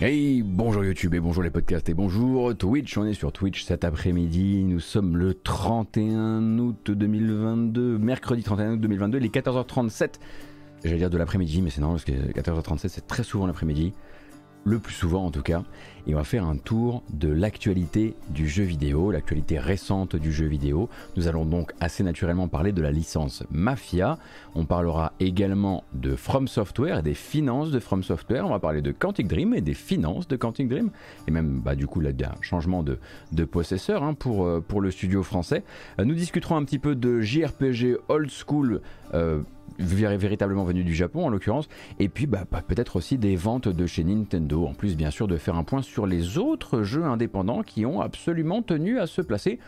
Hey, bonjour YouTube et bonjour les podcasts et bonjour Twitch. On est sur Twitch cet après-midi. Nous sommes le 31 août 2022, mercredi 31 août 2022, les 14h37. J'allais dire de l'après-midi, mais c'est normal parce que 14h37 c'est très souvent l'après-midi le plus souvent en tout cas, et on va faire un tour de l'actualité du jeu vidéo, l'actualité récente du jeu vidéo. Nous allons donc assez naturellement parler de la licence Mafia, on parlera également de From Software et des finances de From Software, on va parler de Quantic Dream et des finances de Quantic Dream, et même bah, du coup là, un changement de, de possesseur hein, pour, euh, pour le studio français. Euh, nous discuterons un petit peu de JRPG old school. Euh, véritablement venu du Japon en l'occurrence, et puis bah, bah, peut-être aussi des ventes de chez Nintendo, en plus bien sûr de faire un point sur les autres jeux indépendants qui ont absolument tenu à se placer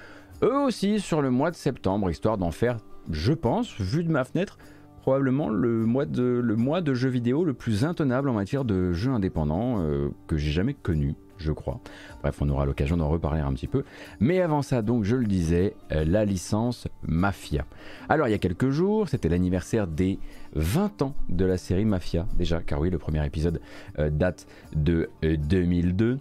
eux aussi sur le mois de septembre, histoire d'en faire, je pense, vu de ma fenêtre, probablement le mois de, le mois de vidéo le plus intenable en matière de jeux indépendants euh, que j'ai jamais connu je crois. Bref, on aura l'occasion d'en reparler un petit peu. Mais avant ça, donc, je le disais, euh, la licence Mafia. Alors, il y a quelques jours, c'était l'anniversaire des 20 ans de la série Mafia, déjà, car oui, le premier épisode euh, date de 2002. Euh,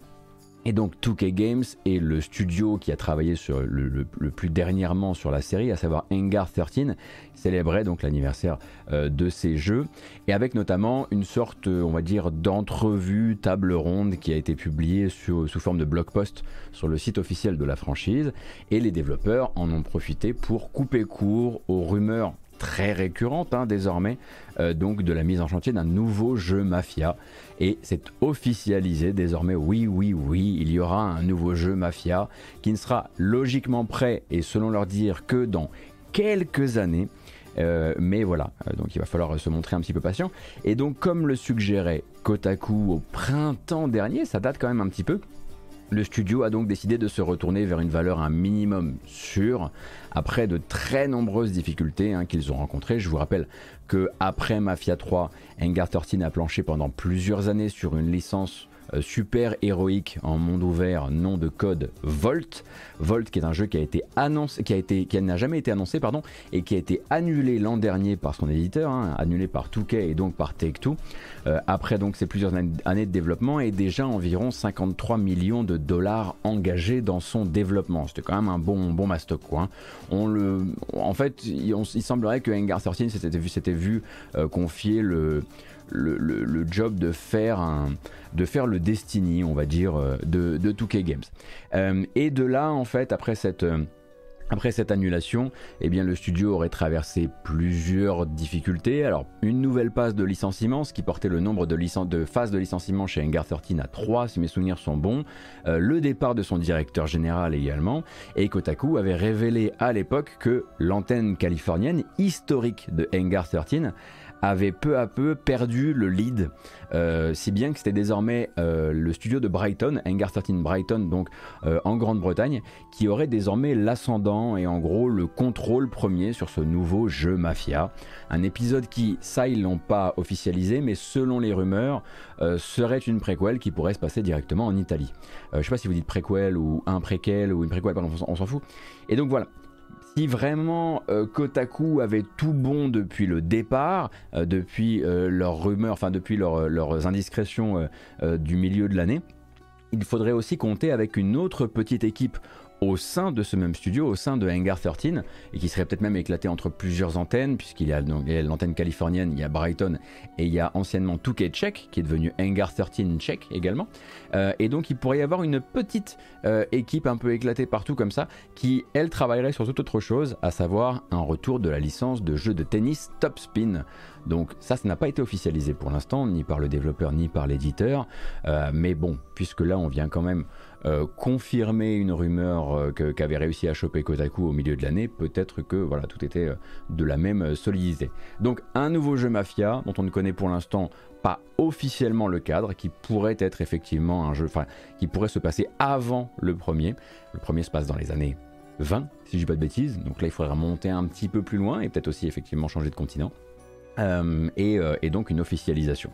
et donc 2K Games est le studio qui a travaillé sur le, plus dernièrement sur la série, à savoir Engar 13, célébrait donc l'anniversaire euh, de ces jeux, et avec notamment une sorte, on va dire, d'entrevue table ronde qui a été publiée sous forme de blog post sur le site officiel de la franchise, et les développeurs en ont profité pour couper court aux rumeurs très récurrentes hein, désormais, euh, donc de la mise en chantier d'un nouveau jeu Mafia et c'est officialisé désormais. Oui, oui, oui, il y aura un nouveau jeu Mafia qui ne sera logiquement prêt et selon leur dire que dans quelques années. Euh, mais voilà, euh, donc il va falloir se montrer un petit peu patient. Et donc, comme le suggérait Kotaku au printemps dernier, ça date quand même un petit peu. Le studio a donc décidé de se retourner vers une valeur un minimum sûre après de très nombreuses difficultés hein, qu'ils ont rencontrées. Je vous rappelle que après Mafia 3, Engar 13 a planché pendant plusieurs années sur une licence euh, super héroïque en monde ouvert, nom de code Volt. Volt qui est un jeu qui a été annoncé, qui a été, qui n'a jamais été annoncé, et qui a été annulé l'an dernier par son éditeur, hein, annulé par 2K et donc par Take-Two. Euh, après donc ces plusieurs années de développement et déjà environ 53 millions de dollars engagés dans son développement. C'était quand même un bon, bon mastoc quoi. Hein. On le, en fait, il, semblerait que Engar 13 s'était vu, vu euh, confier le le, job de faire, un, de faire le Destiny, on va dire, euh, de, de 2K Games. Et de là, en fait, après cette... Euh, après cette annulation, eh bien, le studio aurait traversé plusieurs difficultés. Alors, une nouvelle passe de licenciement, ce qui portait le nombre de, de phases de licenciement chez Engar 13 à 3, si mes souvenirs sont bons. le départ de son directeur général également. Et Kotaku avait révélé à l'époque que l'antenne californienne historique de Engar 13 avait peu à peu perdu le lead, euh, si bien que c'était désormais euh, le studio de Brighton, Hangar 13 Brighton, donc euh, en Grande-Bretagne, qui aurait désormais l'ascendant et en gros le contrôle premier sur ce nouveau jeu Mafia. Un épisode qui, ça ils l'ont pas officialisé, mais selon les rumeurs, serait une préquelle qui pourrait se passer directement en Italie. je sais pas si vous dites préquel ou un préquel ou une préquelle, pardon, on s'en fout. Et donc voilà, si vraiment euh, Kotaku avait tout bon depuis le départ, euh, depuis euh, leurs rumeurs, enfin depuis leurs indiscrétions du milieu de l'année, il faudrait aussi compter avec une autre petite équipe au sein de ce même studio, au sein de Hangar 13, et qui serait peut-être même éclaté entre plusieurs antennes, puisqu'il y a l'antenne californienne, il y a Brighton, et il y a anciennement Touquet Check, qui est devenu Hangar 13 Check également. Euh, et donc il pourrait y avoir une petite euh, équipe un peu éclatée partout comme ça, qui elle travaillerait sur toute autre chose, à savoir un retour de la licence de jeu de tennis Top Spin. Donc ça, ça n'a pas été officialisé pour l'instant, ni par le développeur, ni par l'éditeur. Euh, mais bon, puisque là on vient quand même euh, confirmer une rumeur euh, qu'avait réussi à choper Kotaku au milieu de l'année, peut-être que voilà, tout était euh, de la même solidité. Donc un nouveau jeu Mafia dont on ne connaît pour l'instant pas officiellement le cadre, qui pourrait être effectivement un jeu, enfin qui pourrait se passer avant le premier. Le premier se passe dans les années 20, si je dis pas de bêtises. Donc là, il faudra monter un petit peu plus loin et peut-être aussi effectivement changer de continent. et, donc une officialisation.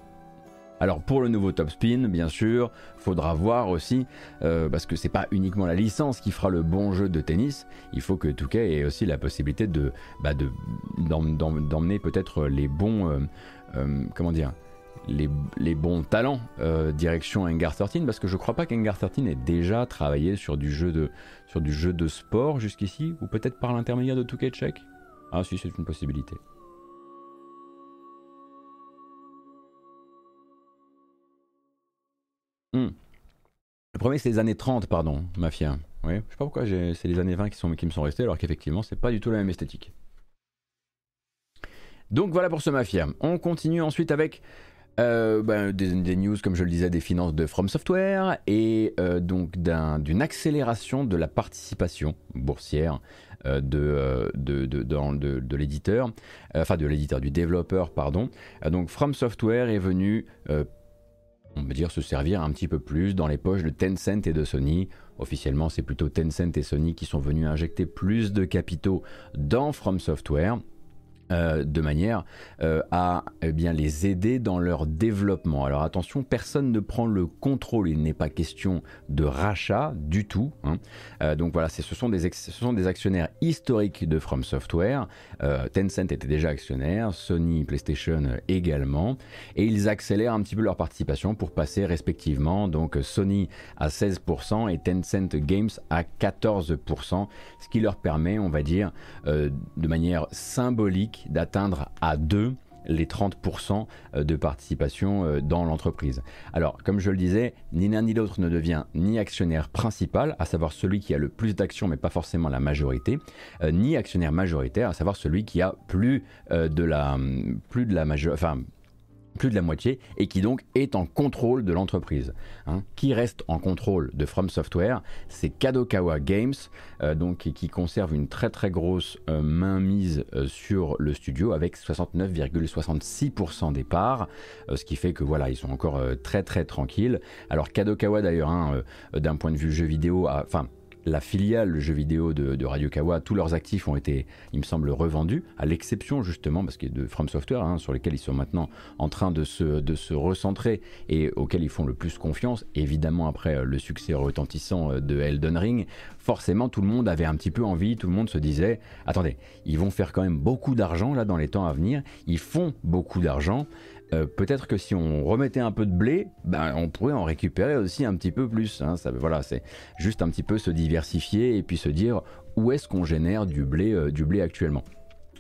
Alors pour le nouveau Top Spin, bien sûr, faudra voir aussi, euh, parce que c'est pas uniquement la licence qui fera le bon jeu de tennis, il faut que Touquet ait aussi la possibilité de bah, d'emmener peut-être les bons, euh, euh, comment dire, les, bons talents direction Engar 13 parce que je crois pas qu'Engar 13 ait déjà travaillé sur du jeu de, sur du jeu de sport jusqu'ici, ou peut-être par l'intermédiaire de Touquet Check. Ah si, c'est une possibilité. Hmm. Le premier, c'est les années 30, pardon, Mafia. Oui, je sais pas pourquoi c'est les années 20 qui, me sont restées, alors qu'effectivement, c'est pas du tout la même esthétique. Donc voilà pour ce Mafia. On continue ensuite avec euh, ben, des, news, comme je le disais, des finances de From Software et euh, donc d'une accélération de la participation boursière euh, de, de, de, l'éditeur, enfin de l'éditeur, du développeur, pardon. donc From Software est venu, on va dire, se servir un petit peu plus dans les poches de Tencent et de Sony. Officiellement, c'est plutôt Tencent et Sony qui sont venus injecter plus de capitaux dans From Software. Euh, de manière euh, à eh bien, les aider dans leur développement. Alors attention, personne ne prend le contrôle, il n'est pas question de rachat du tout. Hein. Euh, donc voilà, ce sont, des ce sont des actionnaires historiques de From Software. Tencent était déjà actionnaire, Sony, PlayStation également, et ils accélèrent un petit peu leur participation pour passer respectivement donc Sony à 16% et Tencent Games à 14%, ce qui leur permet, on va dire, de manière symbolique d'atteindre à deux les 30% euh, de participation euh, dans l'entreprise. Alors, comme je le disais, ni l'un ni l'autre ne devient ni actionnaire principal, à savoir celui qui a le plus d'actions, mais pas forcément la majorité, euh, ni actionnaire majoritaire, à savoir celui qui a plus de la, plus de majorité, plus de la moitié, et qui donc est en contrôle de l'entreprise. Hein. Qui reste en contrôle de From Software C'est Kadokawa Games, euh, donc, qui conserve une très très grosse euh, mainmise euh, sur le studio avec 69,66% des parts, ce qui fait que voilà, ils sont encore très très tranquilles. Alors Kadokawa d'ailleurs, hein, d'un point de vue jeu vidéo, enfin la filiale jeu vidéo de, Radio Kawa, tous leurs actifs ont été, il me semble, revendus, à l'exception justement, parce que de From Software, hein, sur lesquels ils sont maintenant en train de se, de se recentrer et auxquels ils font le plus confiance, évidemment après euh, le succès retentissant euh, de Elden Ring, forcément tout le monde avait un petit peu envie, tout le monde se disait, attendez, ils vont faire quand même beaucoup d'argent là dans les temps à venir, ils font beaucoup d'argent, euh, peut-être que si on remettait un peu de blé, ben, on pourrait en récupérer aussi un petit peu plus. Hein. Ça, voilà, c'est juste un petit peu se diversifier et puis se dire où est-ce qu'on génère du blé, euh, du blé actuellement.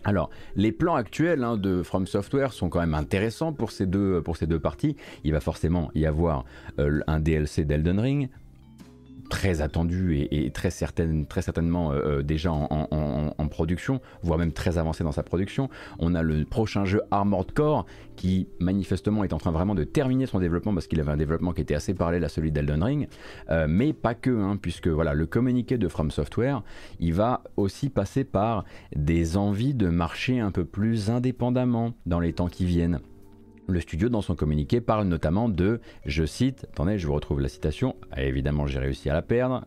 Alors, les plans actuels hein, de From Software sont quand même intéressants pour ces deux, parties. Il va forcément y avoir euh, un DLC d'Elden Ring, très attendu et, très, certaine, très certainement euh, euh, déjà en, production, voire même très avancé dans sa production. On a le prochain jeu Armored Core qui manifestement est en train vraiment de terminer son développement parce qu'il avait un développement qui était assez parallèle à celui d'Elden Ring, euh, mais pas que, hein, puisque voilà le communiqué de From Software, il va aussi passer par des envies de marcher un peu plus indépendamment dans les temps qui viennent. Le studio, dans son communiqué, parle notamment de, je cite, attendez, je vous retrouve la citation, ah, évidemment j'ai réussi à la perdre,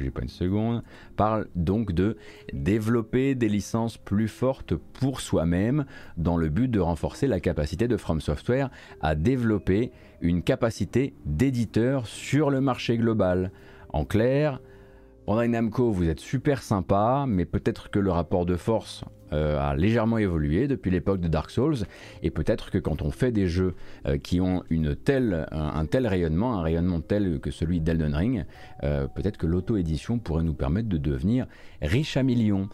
j'ai pas une seconde, parle donc de développer des licences plus fortes pour soi-même dans le but de renforcer la capacité de From Software à développer une capacité d'éditeur sur le marché global. En clair, Bandai Namco, vous êtes super sympa, mais peut-être que le rapport de force euh, a légèrement évolué depuis l'époque de Dark Souls, et peut-être que quand on fait des jeux euh, qui ont une un, tel rayonnement, un rayonnement tel que celui d'Elden Ring, euh, peut-être que l'auto-édition pourrait nous permettre de devenir riche à millions.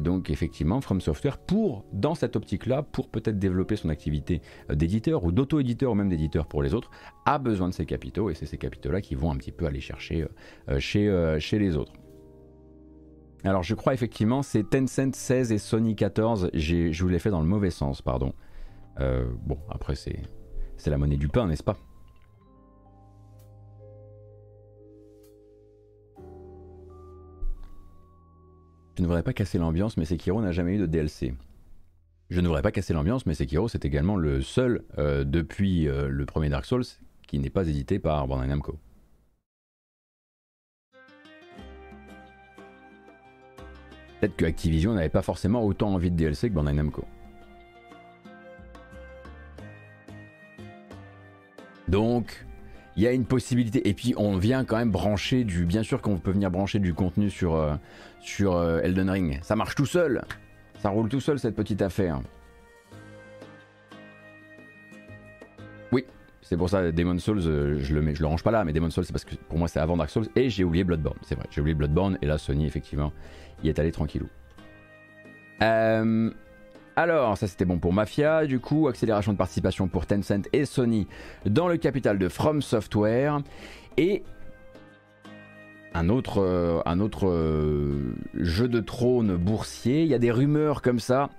donc effectivement, From Software, pour, dans cette optique-là, pour peut-être développer son activité d'éditeur ou d'auto-éditeur ou même d'éditeur pour les autres, a besoin de ces capitaux, et c'est ces capitaux-là qui vont un petit peu aller chercher chez, chez les autres. Alors je crois effectivement c'est Tencent 16 et Sony 14. Je vous l'ai fait dans le mauvais sens, pardon. Euh, bon, après c'est la monnaie du pain, n'est-ce pas? Je ne voudrais pas casser l'ambiance, mais Sekiro n'a jamais eu de DLC. Je ne voudrais pas casser l'ambiance, mais Sekiro c'est également le seul euh, depuis euh, le premier Dark Souls qui n'est pas édité par Bandai Namco. Peut-être que Activision n'avait pas forcément autant envie de DLC que Bandai Namco. Donc, il y a une possibilité. Et puis, on vient quand même brancher du. Bien sûr qu'on peut venir brancher du contenu sur, euh, sur euh, Elden Ring. Ça marche tout seul. Ça roule tout seul, cette petite affaire. Oui, c'est pour ça Demon Souls, je le mets, je le range pas là, mais Demon Souls c'est parce que pour moi c'est avant Dark Souls et j'ai oublié Bloodborne, c'est vrai, j'ai oublié Bloodborne et là Sony effectivement y est allé tranquillou. alors, ça c'était bon pour Mafia, du coup, accélération de participation pour Tencent et Sony dans le capital de From Software. Et un autre, euh, un autre euh, jeu de trône boursier. Il y a des rumeurs comme ça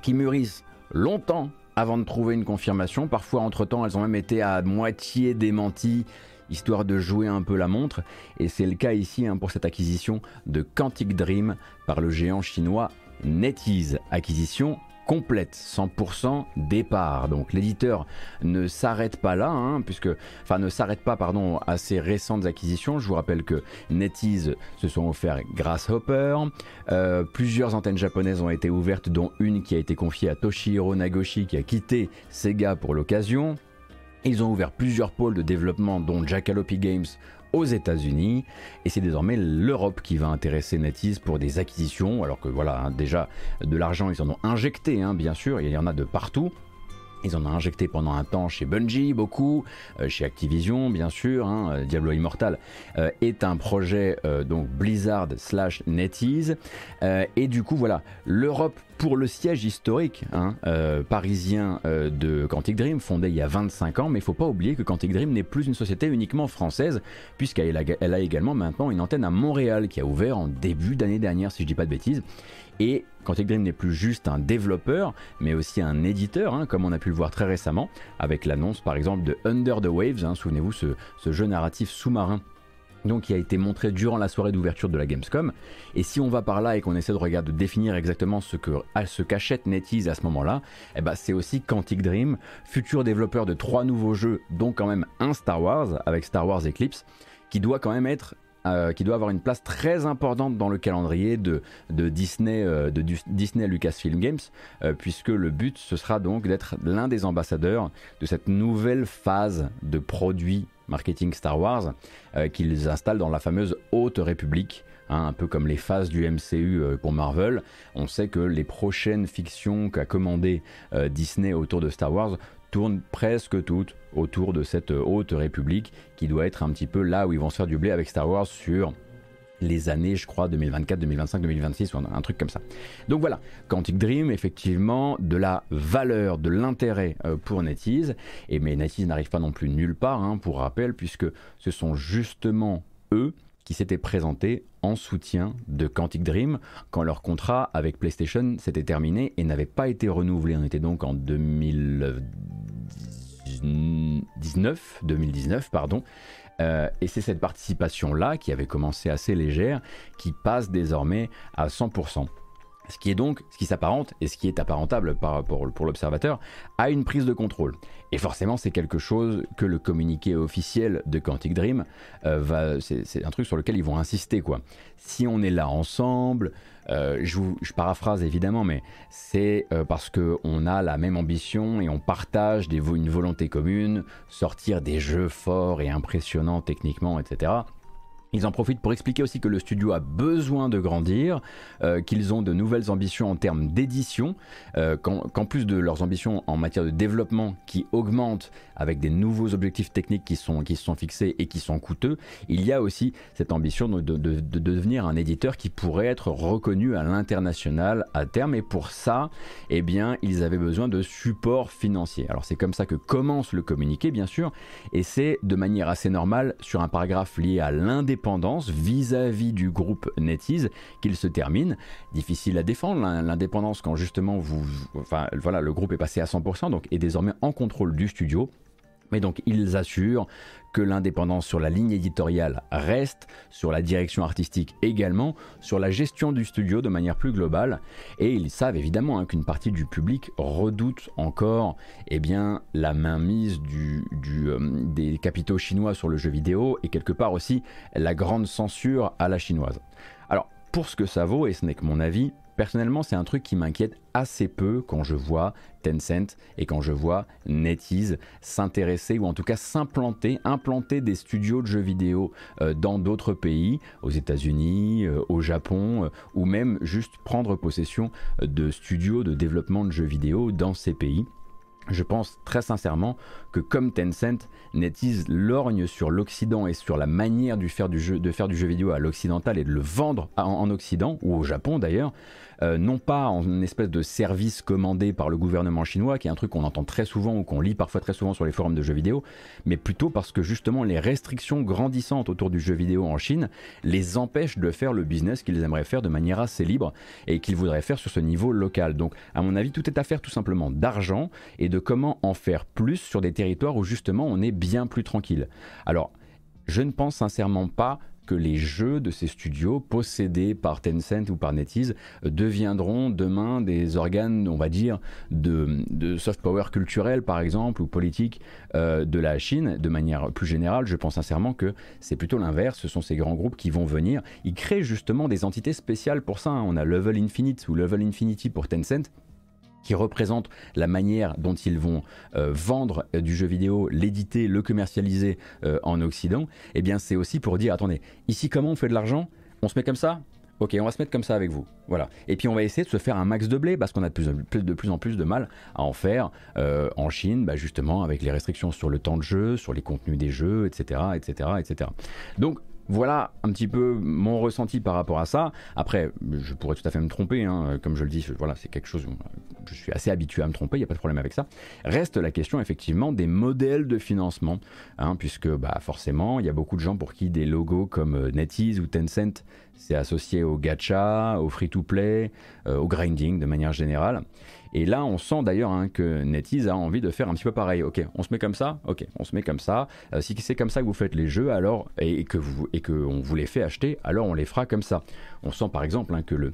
qui mûrissent longtemps avant de trouver une confirmation. Parfois, entre-temps, elles ont même été à moitié démenties, histoire de jouer un peu la montre. Et c'est le cas ici hein, pour cette acquisition de Quantic Dream par le géant chinois NetEase. Acquisition complète, 100% départ. Donc l'éditeur ne s'arrête pas là, hein, puisque, enfin ne s'arrête pas, pardon, à ces récentes acquisitions. Je vous rappelle que NetEase se sont offerts Grasshopper, euh, plusieurs antennes japonaises ont été ouvertes, dont une qui a été confiée à Toshihiro Nagoshi, qui a quitté Sega pour l'occasion. Ils ont ouvert plusieurs pôles de développement, dont Jackalope Games aux États-Unis. Et c'est désormais l'Europe qui va intéresser NetEase pour des acquisitions. Alors que voilà hein, déjà de l'argent ils en ont injecté hein, bien sûr. Il y en a de partout. Ils en ont injecté pendant un temps chez Bungie, beaucoup, euh, chez Activision, bien sûr. Hein, euh, Diablo Immortal euh, est un projet donc Blizzard slash NetEase. et du coup, voilà, l'Europe pour le siège historique hein, parisien de Quantic Dream, fondé il y a 25 ans. Mais il faut pas oublier que Quantic Dream n'est plus une société uniquement française, puisqu'elle a, également maintenant une antenne à Montréal qui a ouvert en début d'année dernière, si je dis pas de bêtises. Et Quantic Dream n'est plus juste un développeur, mais aussi un éditeur, hein, comme on a pu le voir très récemment, avec l'annonce par exemple de Under the Waves, hein, souvenez-vous ce, jeu narratif sous-marin donc qui a été montré durant la soirée d'ouverture de la Gamescom. Et si on va par là et qu'on essaie de regarder, de définir exactement ce que ce qu'achète NetEase à ce moment-là, eh ben c'est aussi Quantic Dream, futur développeur de trois nouveaux jeux, dont quand même un Star Wars avec Star Wars Eclipse, qui doit quand même être euh, qui doit avoir une place très importante dans le calendrier de, Disney, euh, de Disney Lucasfilm Games, euh, puisque le but ce sera donc d'être l'un des ambassadeurs de cette nouvelle phase de produits marketing Star Wars qu'ils installent dans la fameuse Haute République. Hein, un peu comme les phases du MCU pour Marvel, on sait que les prochaines fictions qu'a commandé Disney autour de Star Wars tournent presque toutes autour de cette haute république qui doit être un petit peu là où ils vont se faire du blé avec Star Wars sur les années, je crois, 2024, 2025, 2026, ou un, truc comme ça. Donc voilà, Quantic Dream, effectivement, de la valeur, de l'intérêt euh, pour NetEase, et mais NetEase n'arrive pas non plus nulle part, hein, pour rappel, puisque ce sont justement eux qui s'étaient présentés en soutien de Quantic Dream quand leur contrat avec PlayStation s'était terminé et n'avait pas été renouvelé. On était donc en 2019, 2019 pardon. Euh, et c'est cette participation-là, qui avait commencé assez légère, qui passe désormais à 100% ce qui est donc, ce qui s'apparente et ce qui est apparentable par, pour, pour l'observateur, à une prise de contrôle. Et forcément, c'est quelque chose que le communiqué officiel de Quantic Dream euh, va, c'est, un truc sur lequel ils vont insister quoi. Si on est là ensemble, euh, je, paraphrase évidemment, mais c'est euh, parce que on a la même ambition et on partage des, une volonté commune, sortir des jeux forts et impressionnants techniquement, etc. Ils en profitent pour expliquer aussi que le studio a besoin de grandir, euh, qu'ils ont de nouvelles ambitions en termes d'édition, euh, qu'en plus de leurs ambitions en matière de développement qui augmentent avec des nouveaux objectifs techniques qui, sont, qui sont fixés et qui sont coûteux, il y a aussi cette ambition de, de, devenir un éditeur qui pourrait être reconnu à l'international à terme. Et pour ça, eh bien, ils avaient besoin de support financier. Alors c'est comme ça que commence le communiqué, bien sûr, et c'est de manière assez normale sur un paragraphe lié à l'indépendance vis-à-vis du groupe NetEase qu'il se termine. Difficile à défendre l'indépendance quand justement vous, enfin voilà, le groupe est passé à 100% donc est désormais en contrôle du studio. Mais donc ils assurent que l'indépendance sur la ligne éditoriale reste, sur la direction artistique également, sur la gestion du studio de manière plus globale. Et ils savent évidemment hein, qu'une partie du public redoute encore eh bien, la mainmise euh, des capitaux chinois sur le jeu vidéo et quelque part aussi la grande censure à la chinoise. Alors pour ce que ça vaut, et ce n'est que mon avis, Personnellement, c'est un truc qui m'inquiète assez peu quand je vois Tencent et quand je vois NetEase s'intéresser ou en tout cas s'implanter, implanter des studios de jeux vidéo euh, dans d'autres pays, aux États-Unis, euh, au Japon, euh, ou même juste prendre possession de studios de développement de jeux vidéo dans ces pays. je pense très sincèrement que comme Tencent, NetEase lorgne sur l'Occident et sur la manière de faire du jeu, de faire du jeu vidéo à l'occidental et de le vendre en Occident, ou au Japon d'ailleurs, euh, non pas en une espèce de service commandé par le gouvernement chinois, qui est un truc qu'on entend très souvent ou qu'on lit parfois très souvent sur les forums de jeux vidéo, mais plutôt parce que justement les restrictions grandissantes autour du jeu vidéo en Chine les empêchent de faire le business qu'ils aimeraient faire de manière assez libre et qu'ils voudraient faire sur ce niveau local. Donc à mon avis, tout est affaire tout simplement d'argent et de comment en faire plus sur des territoires où justement on est bien plus tranquille. Alors, je ne pense sincèrement pas que les jeux de ces studios possédés par Tencent ou par NetEase deviendront demain des organes, on va dire, de, soft power culturel par exemple ou politique euh, de la Chine. De manière plus générale, je pense sincèrement que c'est plutôt l'inverse. Ce sont ces grands groupes qui vont venir. Ils créent justement des entités spéciales pour ça. Hein. On a Level Infinite ou Level Infinity pour Tencent qui représente la manière dont ils vont euh, vendre euh, du jeu vidéo, l'éditer, le commercialiser euh, en Occident, eh bien c'est aussi pour dire attendez, ici comment on fait de l'argent? On se met comme ça? Ok, on va se mettre comme ça avec vous. Voilà. Et puis on va essayer de se faire un max de blé parce qu'on a de plus, en plus de mal à en faire en Chine, bah, justement avec les restrictions sur le temps de jeu, sur les contenus des jeux, etc., etc., etc. Donc voilà un petit peu mon ressenti par rapport à ça. Après, je pourrais tout à fait me tromper, hein. comme je le dis, voilà, c'est quelque chose je suis assez habitué à me tromper, il n'y a pas de problème avec ça. Reste la question effectivement des modèles de financement, hein, puisque bah, forcément, il y a beaucoup de gens pour qui des logos comme euh, NetEase ou Tencent, c'est associé au gacha, au free-to-play, euh, au grinding de manière générale. Et là, on sent d'ailleurs hein, que NetEase a envie de faire un petit peu pareil. Ok, on se met comme ça. Ok, on se met comme ça. Euh, si c'est comme ça que vous faites les jeux, alors et, que vous et que on les fait acheter, alors on les fera comme ça. On sent par exemple hein, que le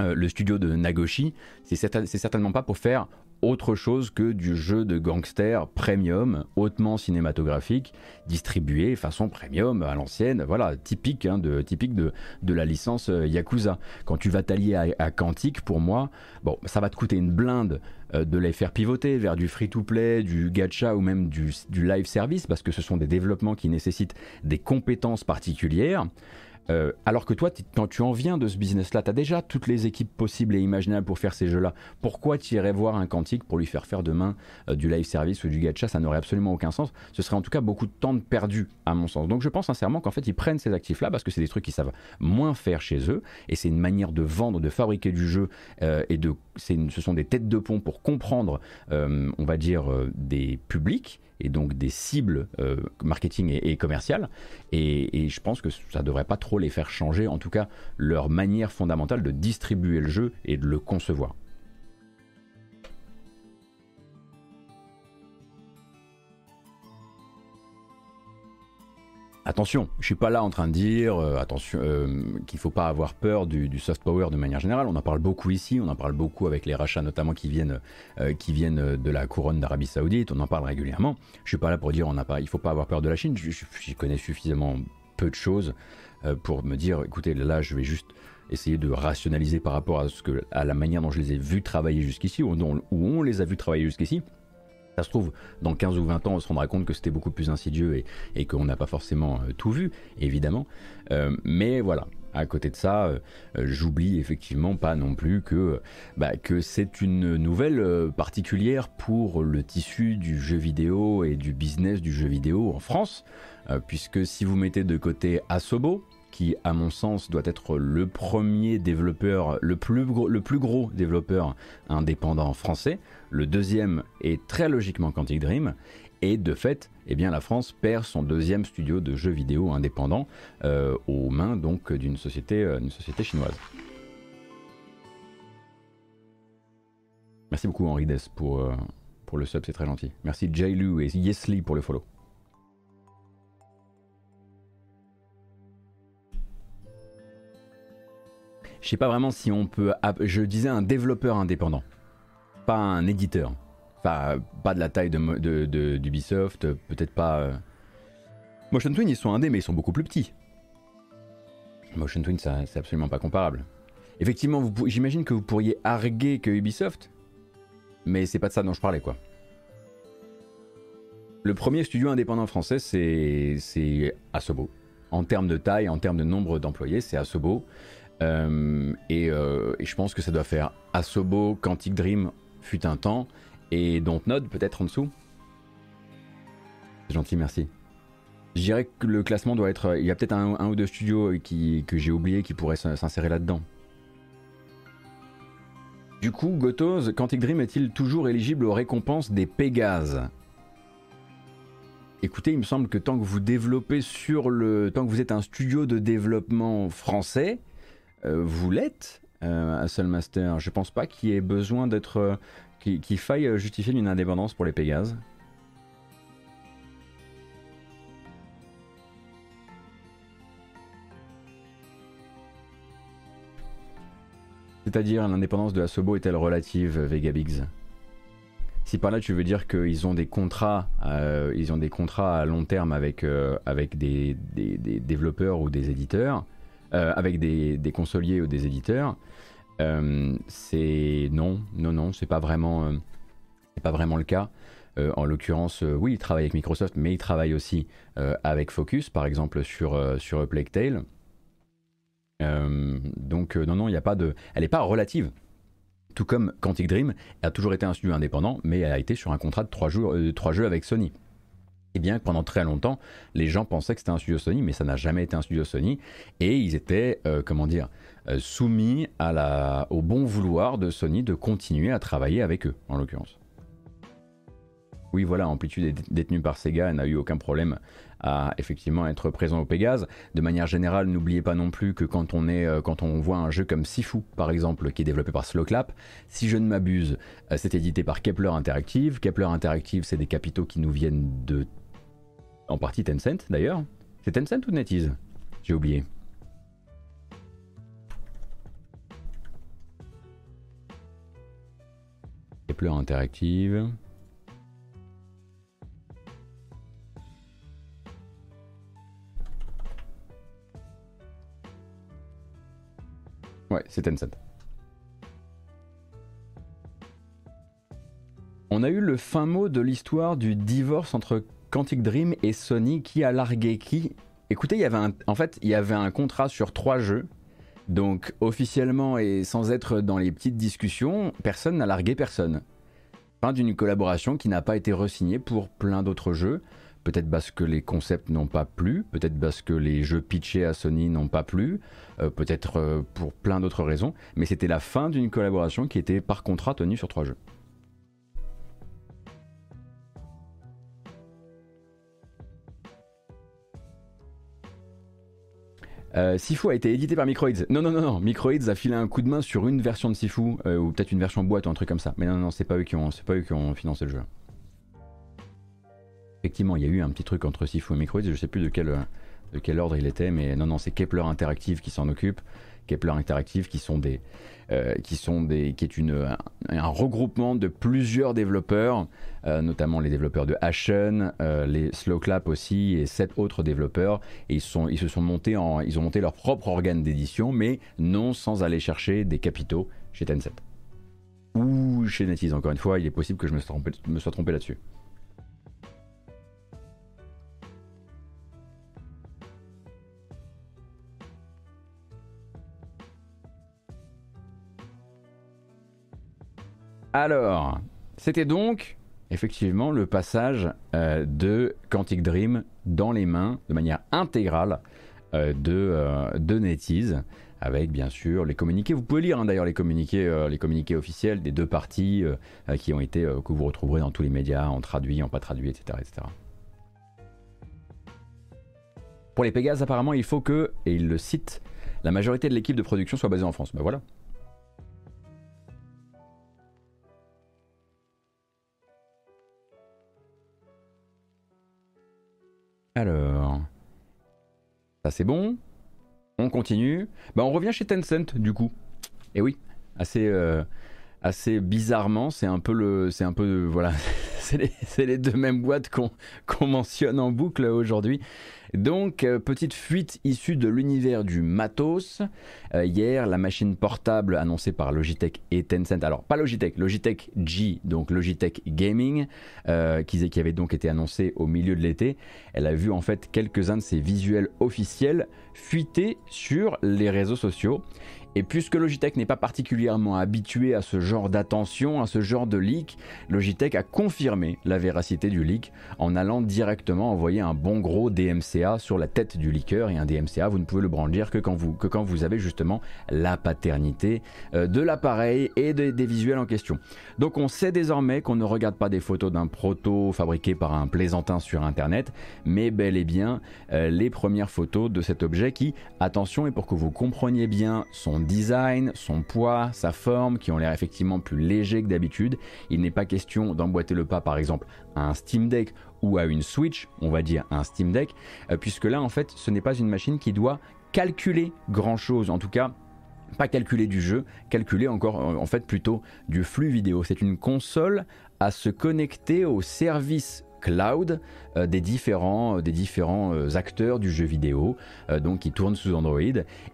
euh, le studio de Nagoshi, c'est certainement pas pour faire autre chose que du jeu de gangster premium, hautement cinématographique, distribué façon premium à l'ancienne, voilà, typique, hein, de, typique de, de, la licence euh, Yakuza. Quand tu vas t'allier à, à pour moi, bon, ça va te coûter une blinde euh, de les faire pivoter vers du free-to-play, du gacha ou même du live service, parce que ce sont des développements qui nécessitent des compétences particulières. Euh, alors que toi, quand tu en viens de ce business-là, tu as déjà toutes les équipes possibles et imaginables pour faire ces jeux-là. Pourquoi tu irais voir un Quantique pour lui faire faire demain euh, du live service ou du gacha? Ça n'aurait absolument aucun sens. Ce serait en tout cas beaucoup de temps perdu, à mon sens. Donc je pense sincèrement qu'en fait, ils prennent ces actifs-là parce que c'est des trucs qu'ils savent moins faire chez eux et c'est une manière de vendre, de fabriquer du jeu euh, et de, ce sont des têtes de pont pour comprendre, on va dire, des publics et donc des cibles euh, marketing et, commerciales. Et, je pense que ça devrait pas trop les faire changer, en tout cas leur manière fondamentale de distribuer le jeu et de le concevoir. Attention, je suis pas là en train de dire euh, attention euh, qu'il faut pas avoir peur du, soft power de manière générale. On en parle beaucoup ici, on en parle beaucoup avec les rachats notamment qui viennent euh, qui viennent de la couronne d'Arabie Saoudite. On en parle régulièrement. Je suis pas là pour dire on n'a pas, il faut pas avoir peur de la Chine. J'y connais suffisamment peu de choses pour me dire écoutez là je vais juste essayer de rationaliser par rapport à ce que à la manière dont je les ai vus travailler jusqu'ici ou, où on les a vus travailler jusqu'ici. Ça se trouve, dans 15 ou 20 ans, on se rendra compte que c'était beaucoup plus insidieux et, qu'on n'a pas forcément euh, tout vu, évidemment. Euh, mais voilà, à côté de ça, euh, j'oublie effectivement pas non plus que, bah, que c'est une nouvelle particulière pour le tissu du jeu vidéo et du business du jeu vidéo en France, puisque si vous mettez de côté Asobo, qui à mon sens doit être le premier développeur, le plus gros, le plus gros développeur indépendant français. Le deuxième est très logiquement Quantic Dream. Et de fait, eh bien, la France perd son deuxième studio de jeux vidéo indépendant euh, aux mains donc d'une société, euh, société chinoise. Merci beaucoup Henri Dess pour, euh, pour le sub, c'est très gentil. Merci Jailu et Yesly pour le follow. Sais pas vraiment si on peut. Je disais un développeur indépendant, pas un éditeur. Enfin, pas de la taille de, d'Ubisoft, peut-être pas. Euh. Motion Twin, ils sont indés, mais ils sont beaucoup plus petits. Motion Twin, c'est absolument pas comparable. Effectivement, j'imagine que vous pourriez arguer que Ubisoft, mais c'est pas de ça dont je parlais, quoi. Le premier studio indépendant français, c'est Asobo. En termes de taille, en termes de nombre d'employés, c'est Asobo. Euh, euh, et, je pense que ça doit faire Asobo, Quantic Dream fut un temps, et Dontnod peut-être en dessous. C'est gentil, merci. Je dirais que le classement doit être. Il y a peut-être un, ou deux studios qui, que j'ai oublié qui pourraient s'insérer là-dedans. Du coup, Gotos, Quantic Dream est-il toujours éligible aux récompenses des Pégases? Écoutez, il me semble que tant que vous développez sur le. Tant que vous êtes un studio de développement français, vous l'êtes euh, à Soulmaster. Je pense pas qu'il y ait besoin d'être. Euh, qu'il faille justifier une indépendance pour les Pégases. C'est-à-dire l'indépendance de Asobo est-elle relative, Vegabix Si par là tu veux dire qu'ils ont des contrats, euh, ils ont des contrats à long terme avec, euh, avec des, développeurs ou des éditeurs, euh, avec des, consoliers ou des éditeurs, c'est non, non, non, c'est pas vraiment, c'est pas vraiment le cas. en l'occurrence, oui, ils travaillent avec Microsoft, mais ils travaillent aussi avec Focus, par exemple sur, sur Plague Tale. Euh, donc euh, non, non, il n'y a pas de... Elle n'est pas relative. Tout comme Quantic Dream a toujours été un studio indépendant, mais elle a été sur un contrat de 3 jeux, jeux avec Sony. Et eh bien que pendant très longtemps, les gens pensaient que c'était un studio Sony, mais ça n'a jamais été un studio Sony. Et ils étaient, euh, comment dire, soumis à la, au bon vouloir de Sony de continuer à travailler avec eux, en l'occurrence. Oui, voilà, Amplitude est détenue par Sega, elle n'a eu aucun problème à effectivement être présent au Pégase. De manière générale, n'oubliez pas non plus que quand on, est, euh, quand on voit un jeu comme Sifu, par exemple, qui est développé par Slowclap, si je ne m'abuse, euh, c'est édité par Kepler Interactive. Kepler Interactive, c'est des capitaux qui nous viennent de... En partie Tencent, d'ailleurs. C'est Tencent ou NetEase J'ai oublié. Kepler Interactive. Ouais, c'est Tencent. On a eu le fin mot de l'histoire du divorce entre Quantic Dream et Sony qui a largué qui? Écoutez, il y avait un, en fait, il y avait un contrat sur trois jeux. Donc officiellement et sans être dans les petites discussions, personne n'a largué personne. Fin d'une collaboration qui n'a pas été re-signée pour plein d'autres jeux. Peut-être parce que les concepts n'ont pas plu, peut-être parce que les jeux pitchés à Sony n'ont pas plu, euh, peut-être euh, pour plein d'autres raisons, mais c'était la fin d'une collaboration qui était par contrat tenue sur trois jeux. Euh, Sifu a été édité par Microids. Non, non, non, non. Microids a filé un coup de main sur une version de Sifu, ou peut-être une version boîte ou un truc comme ça. Mais non, non, c'est pas eux qui ont, pas eux qui ont financé le jeu. Effectivement, il y a eu un petit truc entre Sifu et Microids, je sais plus de quel, de quel ordre il était, mais non, non, c'est Kepler Interactive qui s'en occupe. Kepler Interactive qui sont des, euh, qui sont des, qui est une, un, regroupement de plusieurs développeurs, euh, notamment les développeurs de Ashen, euh, les Slowclap aussi et sept autres développeurs. Ils, sont, ils se sont montés en, ils ont monté leur propre organe d'édition, mais non sans aller chercher des capitaux chez Tencent ou chez NetEase. Encore une fois, il est possible que je me sois trompé là-dessus. Alors, c'était donc effectivement le passage euh, de Quantic Dream dans les mains de manière intégrale euh, de, euh, de NetEase avec bien sûr les communiqués. Vous pouvez lire hein, d'ailleurs les communiqués, les communiqués officiels des deux parties qui ont été que vous retrouverez dans tous les médias, en traduit, en pas traduit, etc., etc. Pour les Pégases, apparemment, il faut que, et il le cite, la majorité de l'équipe de production soit basée en France. Ben voilà. Alors, ça c'est bon. On continue. Bah, on revient chez Tencent du coup. Et oui, assez, euh, assez bizarrement, c'est un peu le, c'est un peu, voilà, c'est les, deux mêmes boîtes qu'on mentionne en boucle aujourd'hui. Donc, euh, petite fuite issue de l'univers du matos. Euh, hier, la machine portable annoncée par Logitech et Tencent, alors pas Logitech, Logitech G, donc Logitech Gaming, euh, qui, avait donc été annoncée au milieu de l'été, elle a vu en fait quelques-uns de ses visuels officiels fuiter sur les réseaux sociaux. Et puisque Logitech n'est pas particulièrement habitué à ce genre d'attention, à ce genre de leak, Logitech a confirmé la véracité du leak en allant directement envoyer un bon gros DMCA sur la tête du leaker. Et un DMCA, vous ne pouvez le brandir que quand vous, que quand vous avez justement la paternité euh, de l'appareil et des visuels en question. Donc on sait désormais qu'on ne regarde pas des photos d'un proto fabriqué par un plaisantin sur Internet, mais bel et bien euh, les premières photos de cet objet qui, attention, et pour que vous compreniez bien son design, son poids, sa forme, qui ont l'air effectivement plus légers que d'habitude. Il n'est pas question d'emboîter le pas par exemple à un Steam Deck ou à une Switch, on va dire un Steam Deck, euh, puisque là en fait ce n'est pas une machine qui doit calculer grand chose, en tout cas pas calculer du jeu, calculer encore euh, en fait plutôt du flux vidéo. C'est une console à se connecter au service cloud euh, des différents, des différents acteurs du jeu vidéo, donc qui tournent sous Android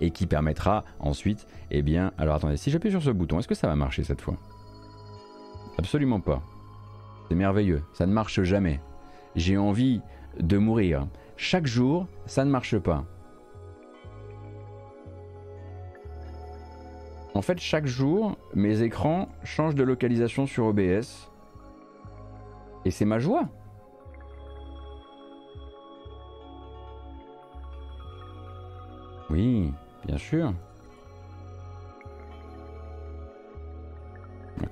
et qui permettra ensuite, eh bien, alors attendez, si j'appuie sur ce bouton, est-ce que ça va marcher cette fois? Absolument pas. C'est merveilleux, ça ne marche jamais. J'ai envie de mourir. Chaque jour, ça ne marche pas. En fait, chaque jour, mes écrans changent de localisation sur OBS. Et c'est ma joie. Oui, bien sûr.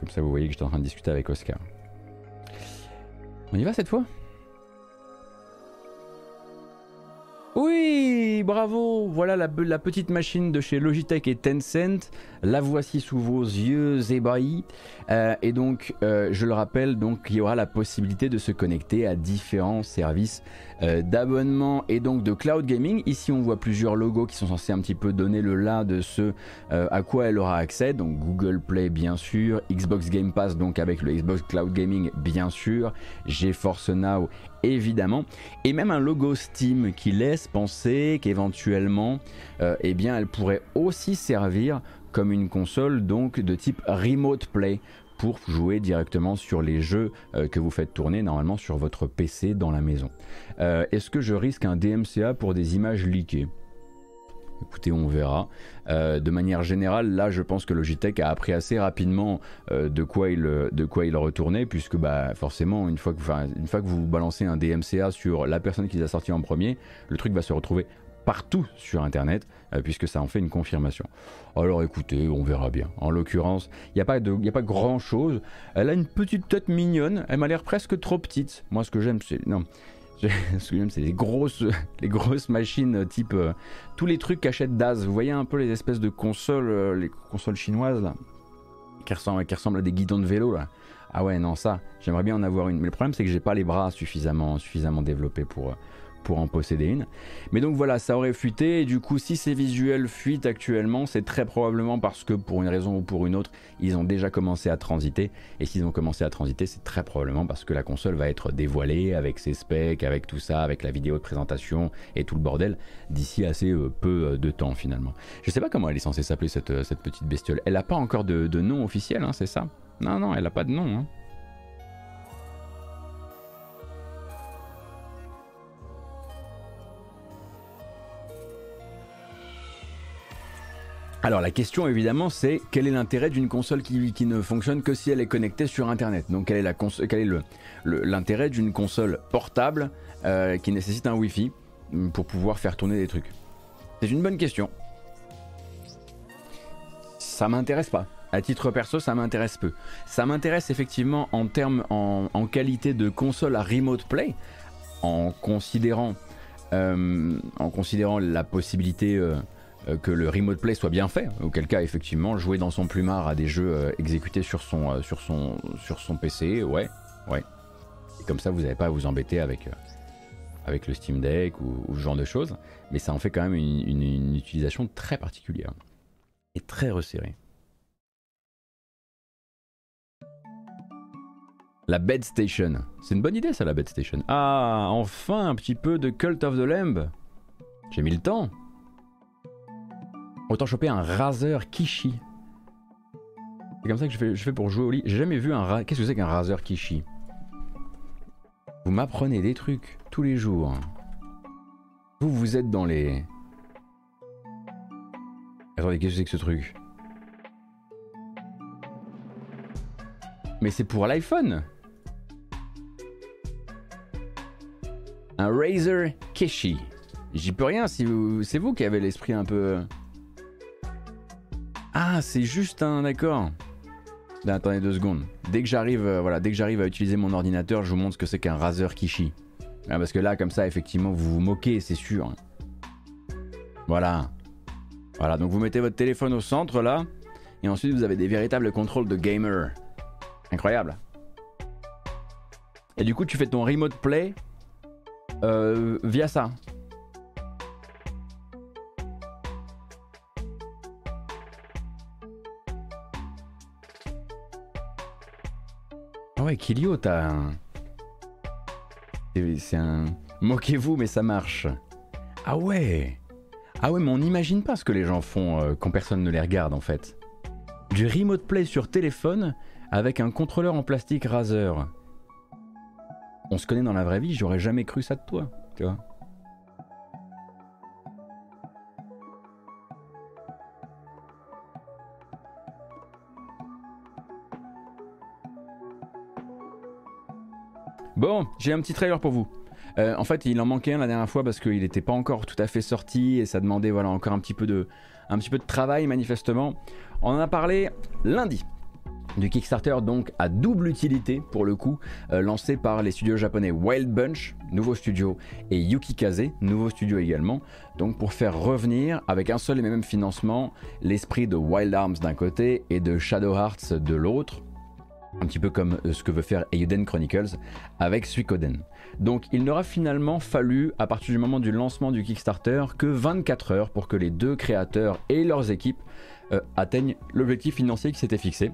Comme ça, vous voyez que j'étais en train de discuter avec Oscar. On y va cette fois? Oui, bravo Voilà la, petite machine de chez Logitech et Tencent. La voici sous vos yeux ébahis. Euh, et donc, euh, je le rappelle, donc il y aura la possibilité de se connecter à différents services euh, d'abonnement et donc de cloud gaming. Ici, on voit plusieurs logos qui sont censés un petit peu donner le là de ce à quoi elle aura accès. Donc Google Play, bien sûr, Xbox Game Pass, donc avec le Xbox Cloud Gaming, bien sûr, GeForce Now évidemment, et même un logo Steam qui laisse penser qu'éventuellement, euh, eh elle pourrait aussi servir comme une console donc de type remote play pour jouer directement sur les jeux euh, que vous faites tourner normalement sur votre PC dans la maison. Euh, est-ce que je risque un DMCA pour des images leakées? Écoutez, on verra. Euh, de manière générale, là, je pense que Logitech a appris assez rapidement euh, de, quoi il, de retournait, puisque bah, forcément, une fois, que, une vous balancez un DMCA sur la personne qui l'a sorti en premier, le truc va se retrouver partout sur Internet, euh, puisque ça en fait une confirmation. Alors écoutez, on verra bien. En l'occurrence, il n'y a, pas a pas grand chose. Elle a une petite tête mignonne, elle m'a l'air presque trop petite. Moi, ce que j'aime, c'est. Non. C'est les grosses, les grosses machines type. Euh, tous les trucs qu'achète Daz. Vous voyez un peu les espèces de consoles, euh, les consoles chinoises là, qui ressemblent, qui ressemblent à des guidons de vélo là. Ah ouais, non, ça, j'aimerais bien en avoir une. Mais le problème, c'est que j'ai pas les bras suffisamment, suffisamment développés pour, euh, pour en posséder une. Mais donc voilà, ça aurait fuité, et du coup, si ces visuels fuitent actuellement, c'est très probablement parce que pour une raison ou pour une autre, ils ont déjà commencé à transiter. Et s'ils ont commencé à transiter, c'est très probablement parce que la console va être dévoilée avec ses specs, avec tout ça, avec la vidéo de présentation et tout le bordel, d'ici assez euh, peu euh, de temps finalement. Je sais pas comment elle est censée s'appeler cette, euh, petite bestiole. Elle n'a pas encore de, nom officiel, hein, c'est ça? Non, non, elle n'a pas de nom. Hein. Alors la question évidemment c'est quel est l'intérêt d'une console qui, ne fonctionne que si elle est connectée sur Internet? Donc quel est, l'intérêt d'une console portable euh, qui nécessite un Wi-Fi mm, pour pouvoir faire tourner des trucs? C'est une bonne question. Ça m'intéresse pas. À titre perso, ça m'intéresse peu. Ça m'intéresse effectivement en termes en, qualité de console à remote play, en considérant, euh, la possibilité euh, que le remote play soit bien fait, auquel cas effectivement jouer dans son plumard à des jeux euh, exécutés sur son, euh, sur, son, sur son PC, ouais, ouais. Et comme ça vous n'avez pas à vous embêter avec, avec le Steam Deck ou, ce genre de choses, mais ça en fait quand même une utilisation très particulière et très resserrée. La Bed Station. C'est une bonne idée ça, la Bed Station. Ah, enfin un petit peu de Cult of the Lamb. J'ai mis le temps. Autant choper un Razer Kishi. C'est comme ça que je fais, pour jouer au lit. J'ai jamais vu un Qu'est-ce que c'est qu'un Razer Kishi? Vous m'apprenez des trucs tous les jours. Vous, vous êtes dans les... Attendez, qu'est-ce que c'est que ce truc? Mais c'est pour l'iPhone Un Razer Kishi. J'y peux rien si vous... C'est vous qui avez l'esprit un peu... Ah, c'est juste un... D'accord. Ben, attendez deux secondes. Dès que j'arrive euh, voilà, dès que j'arrive à utiliser mon ordinateur, je vous montre ce que c'est qu'un Razer Kishi. Ah, parce que là, comme ça, effectivement, vous vous moquez, c'est sûr. Voilà. Voilà, donc vous mettez votre téléphone au centre, là. Et ensuite, vous avez des véritables contrôles de gamer. Incroyable. Et du coup, tu fais ton remote play euh, via ça. Ouais, Kilio, t'as un... C'est un... Moquez-vous, mais ça marche. Ah ouais Ah ouais, mais on n'imagine pas ce que les gens font euh, quand personne ne les regarde, en fait. Du remote play sur téléphone avec un contrôleur en plastique Razer. On se connaît dans la vraie vie, j'aurais jamais cru ça de toi, tu vois. Bon, j'ai un petit trailer pour vous. Euh, en fait, il en manquait un la dernière fois parce qu'il n'était pas encore tout à fait sorti et ça demandait voilà, encore un petit, peu de, un petit peu de travail manifestement. On en a parlé lundi du Kickstarter donc à double utilité pour le coup, euh, lancé par les studios japonais Wild Bunch, nouveau studio, et Yukikaze, nouveau studio également, donc pour faire revenir avec un seul et même financement l'esprit de Wild Arms d'un côté et de Shadow Hearts de l'autre, un petit peu comme euh, ce que veut faire Euden Chronicles avec Suikoden. Donc il n'aura finalement fallu, à partir du moment du lancement du Kickstarter, que 24 heures pour que les deux créateurs et leurs équipes euh, atteignent l'objectif financier qui s'était fixé.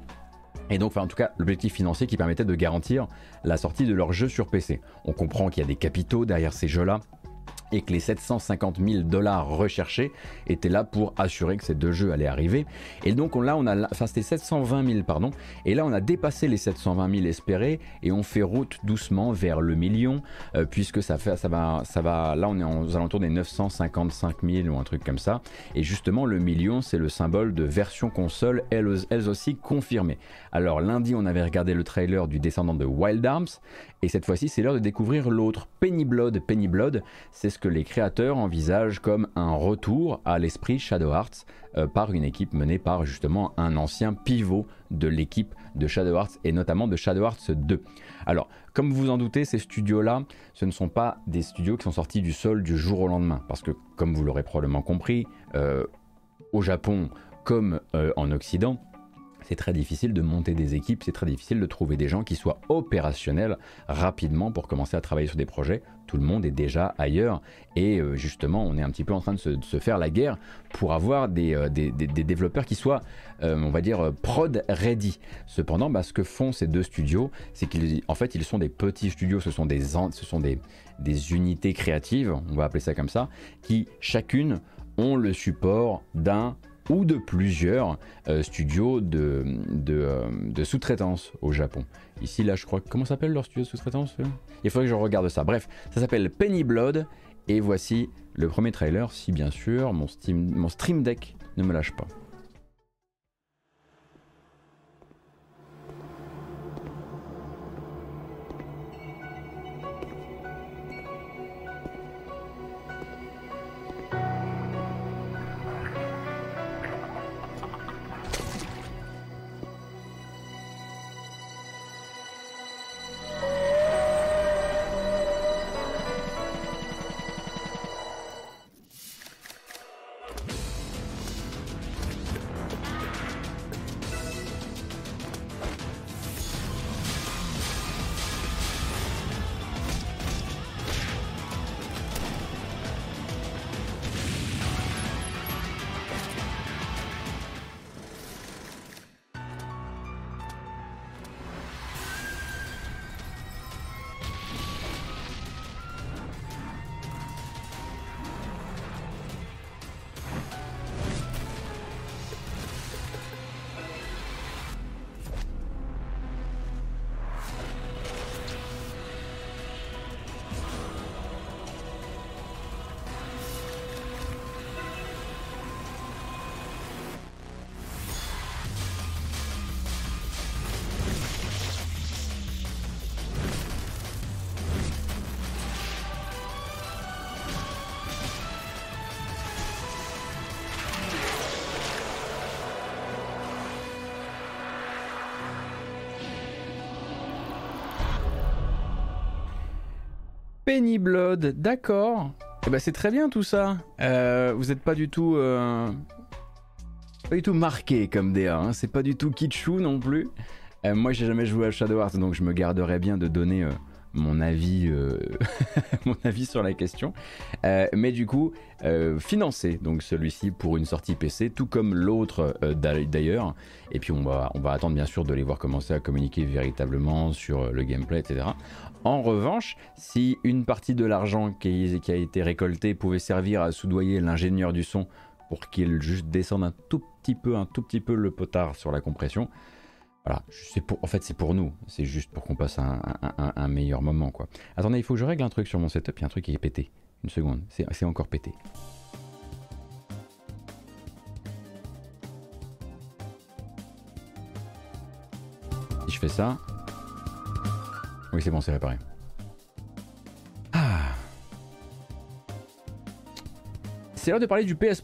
Et donc, enfin, en tout cas, l'objectif financier qui permettait de garantir la sortie de leur jeu sur PC. On comprend qu'il y a des capitaux derrière ces jeux-là et que les 750 000 dollars recherchés étaient là pour assurer que ces deux jeux allaient arriver. Et donc là, on a, enfin c'était 720 000 pardon, et là on a dépassé les 720 000 espérés et on fait route doucement vers le million, euh, puisque ça fait, ça va, ça va, là on est aux alentours des 955 000 ou un truc comme ça. Et justement, le million, c'est le symbole de version console, elles aussi confirmées. Alors lundi, on avait regardé le trailer du descendant de Wild Arms, et cette fois-ci, c'est l'heure de découvrir l'autre. Penny Blood, Penny Blood, c'est ce que les créateurs envisagent comme un retour à l'esprit Shadow Hearts euh, par une équipe menée par justement un ancien pivot de l'équipe de Shadow Hearts et notamment de Shadow Hearts 2. Alors, comme vous en doutez, ces studios-là, ce ne sont pas des studios qui sont sortis du sol du jour au lendemain. Parce que, comme vous l'aurez probablement compris, euh, au Japon comme euh, en Occident, c'est très difficile de monter des équipes, c'est très difficile de trouver des gens qui soient opérationnels rapidement pour commencer à travailler sur des projets. Tout le monde est déjà ailleurs et euh, justement on est un petit peu en train de se, faire la guerre pour avoir des, euh, développeurs qui soient, euh, on va dire, prod ready. Cependant, bah, ce que font ces deux studios, c'est qu'ils fait ils sont des petits studios, ce sont des, ce sont des unités créatives, on va appeler ça comme ça, qui chacune ont le support d'un ou de plusieurs euh, studios de, euh, de, sous-traitance au Japon. Ici, là, je crois. Comment s'appelle leur studio de sous-traitance Il faudrait que je regarde ça. Bref, ça s'appelle Penny Blood. Et voici le premier trailer, si bien sûr mon Stream Deck ne me lâche pas. Penny Blood, d'accord. Eh ben c'est très bien tout ça. Euh, vous n'êtes pas du tout, euh, pas du tout marqué comme DA. Hein. C'est pas du tout kitschou non plus. Euh, moi, j'ai jamais joué à Shadow Hearts, donc je me garderais bien de donner mon avis, mon avis sur la question. mais du coup, financer donc celui-ci pour une sortie PC, tout comme l'autre d'ailleurs. Et puis on va, on va attendre bien sûr de les voir commencer à communiquer véritablement sur le gameplay, etc. En revanche, si une partie de l'argent qui, a été récolté pouvait servir à soudoyer l'ingénieur du son pour qu'il juste descende un tout petit peu, un tout petit peu le potard sur la compression, voilà, pour, en fait c'est pour nous, c'est juste pour qu'on passe un, meilleur moment quoi. Attendez, il faut que je règle un truc sur mon setup, il y a un truc qui est pété. Une seconde, c'est encore pété. Si je fais ça, oui, c'est bon, c'est réparé. Ah. C'est l'heure de parler du PS.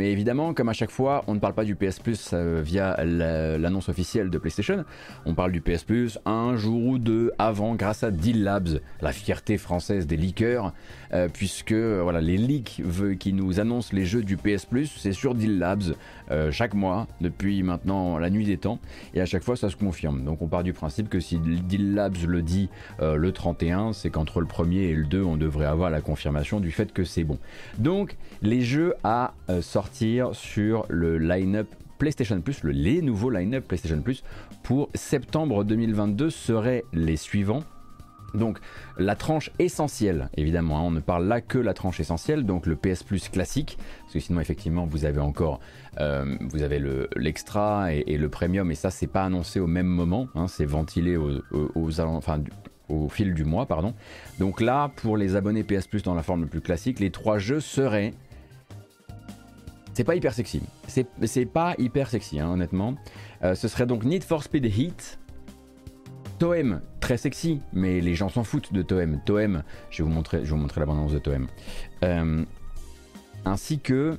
Mais évidemment, comme à chaque fois, on ne parle pas du PS Plus euh, via l'annonce officielle de PlayStation. On parle du PS Plus un jour ou deux avant, grâce à Deal Labs, la fierté française des leakers, euh, puisque voilà, les leaks qui nous annoncent les jeux du PS Plus, c'est sur Deal Labs euh, chaque mois depuis maintenant la nuit des temps, et à chaque fois ça se confirme. Donc on part du principe que si Deal Labs le dit le 31, c'est qu'entre le premier et le 2, on devrait avoir la confirmation du fait que c'est bon. Donc les jeux à sortir sur le line-up PlayStation Plus, le, les nouveaux line-up PlayStation Plus pour septembre 2022 seraient les suivants. Donc la tranche essentielle, évidemment, hein, on ne parle là que la tranche essentielle, donc le PS Plus classique, parce que sinon effectivement vous avez encore, euh, vous avez l'extra et, le premium, et ça c'est pas annoncé au même moment, hein, c'est ventilé au fil du mois, pardon. Donc là, pour les abonnés PS Plus dans la forme la plus classique, les trois jeux seraient c'est pas hyper sexy. C'est pas hyper sexy, hein, honnêtement. Euh, ce serait donc Need for Speed Heat. Toem, très sexy, mais les gens s'en foutent de Toem. Toem, je vais vous montrer, je montrer l'abondance de Toem. Euh, ainsi que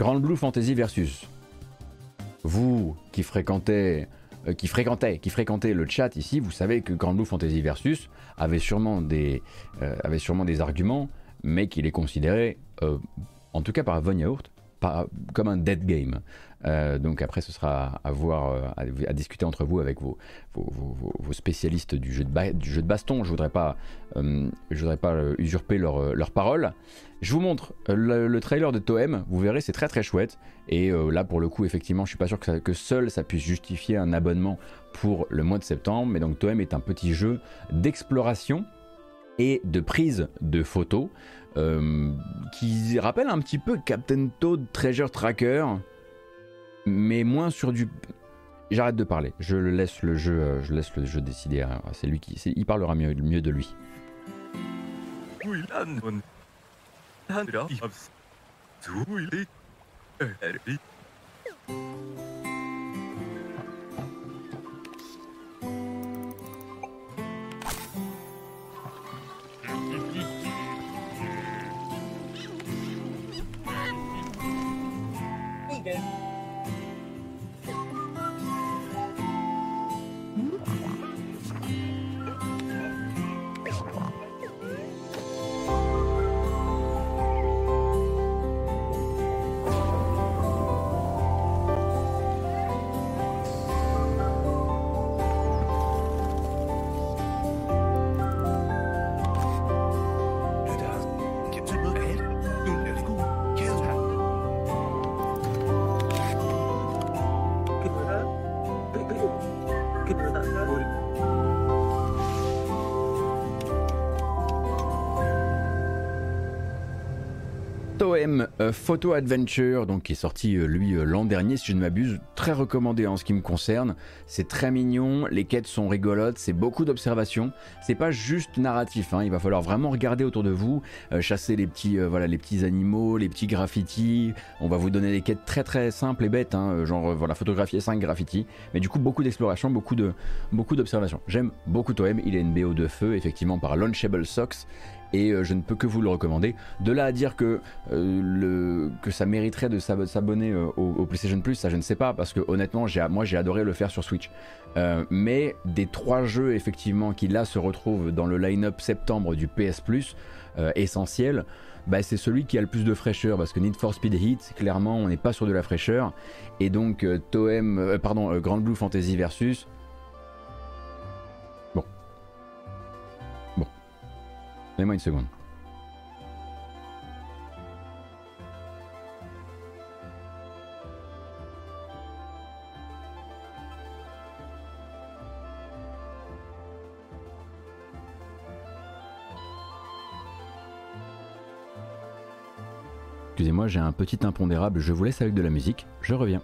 Grand Blue Fantasy Versus. Vous qui fréquentez, euh, qui fréquentez, qui fréquentez le chat ici, vous savez que Grand Blue Fantasy Versus avait sûrement des, avait sûrement des arguments, mais qu'il est considéré, en tout cas par Von Yaourt, comme un dead game. Euh, donc après, ce sera à voir, euh, à, discuter entre vous avec vos, spécialistes du jeu, de baston. Je voudrais pas, euh, voudrais pas usurper leur, leur parole. Je vous montre le, trailer de Toem. Vous verrez, c'est très très chouette. Et là, pour le coup, effectivement, je suis pas sûr que, que seul ça puisse justifier un abonnement pour le mois de septembre. Mais donc Toem est un petit jeu d'exploration et de prise de photos. Euh, qui rappelle un petit peu Captain Toad Treasure Tracker, mais moins sur du. J'arrête de parler. Je laisse le jeu, euh, je laisse le jeu décider. C'est lui qui, il parlera mieux, mieux de lui. Euh, Photo Adventure, donc qui est sorti euh, lui euh, l'an dernier, si je ne m'abuse, très recommandé en ce qui me concerne. C'est très mignon, les quêtes sont rigolotes, c'est beaucoup d'observations. C'est pas juste narratif, hein. il va falloir vraiment regarder autour de vous, chasser les petits, voilà, les petits animaux, les petits graffitis. On va vous donner des quêtes très très simples et bêtes, hein, genre voilà, photographier 5 graffitis. Mais du coup, beaucoup d'exploration, beaucoup de beaucoup d'observations. J'aime beaucoup Toem, il a une BO de feu, effectivement par Launchable Socks. Et je ne peux que vous le recommander. De là à dire que, le, que ça mériterait de s'abonner au, PlayStation Plus, ça je ne sais pas, parce que honnêtement, moi j'ai adoré le faire sur Switch. mais des trois jeux effectivement qui là se retrouvent dans le line-up septembre du PS Plus, essentiel, bah, c'est celui qui a le plus de fraîcheur parce que Need for Speed Heat, clairement, on n'est pas sur de la fraîcheur. Et donc, euh, Toem, euh, pardon, euh, Grand Blue Fantasy versus. Donnez-moi une seconde. Excusez-moi, j'ai un petit impondérable, je vous laisse avec de la musique, je reviens.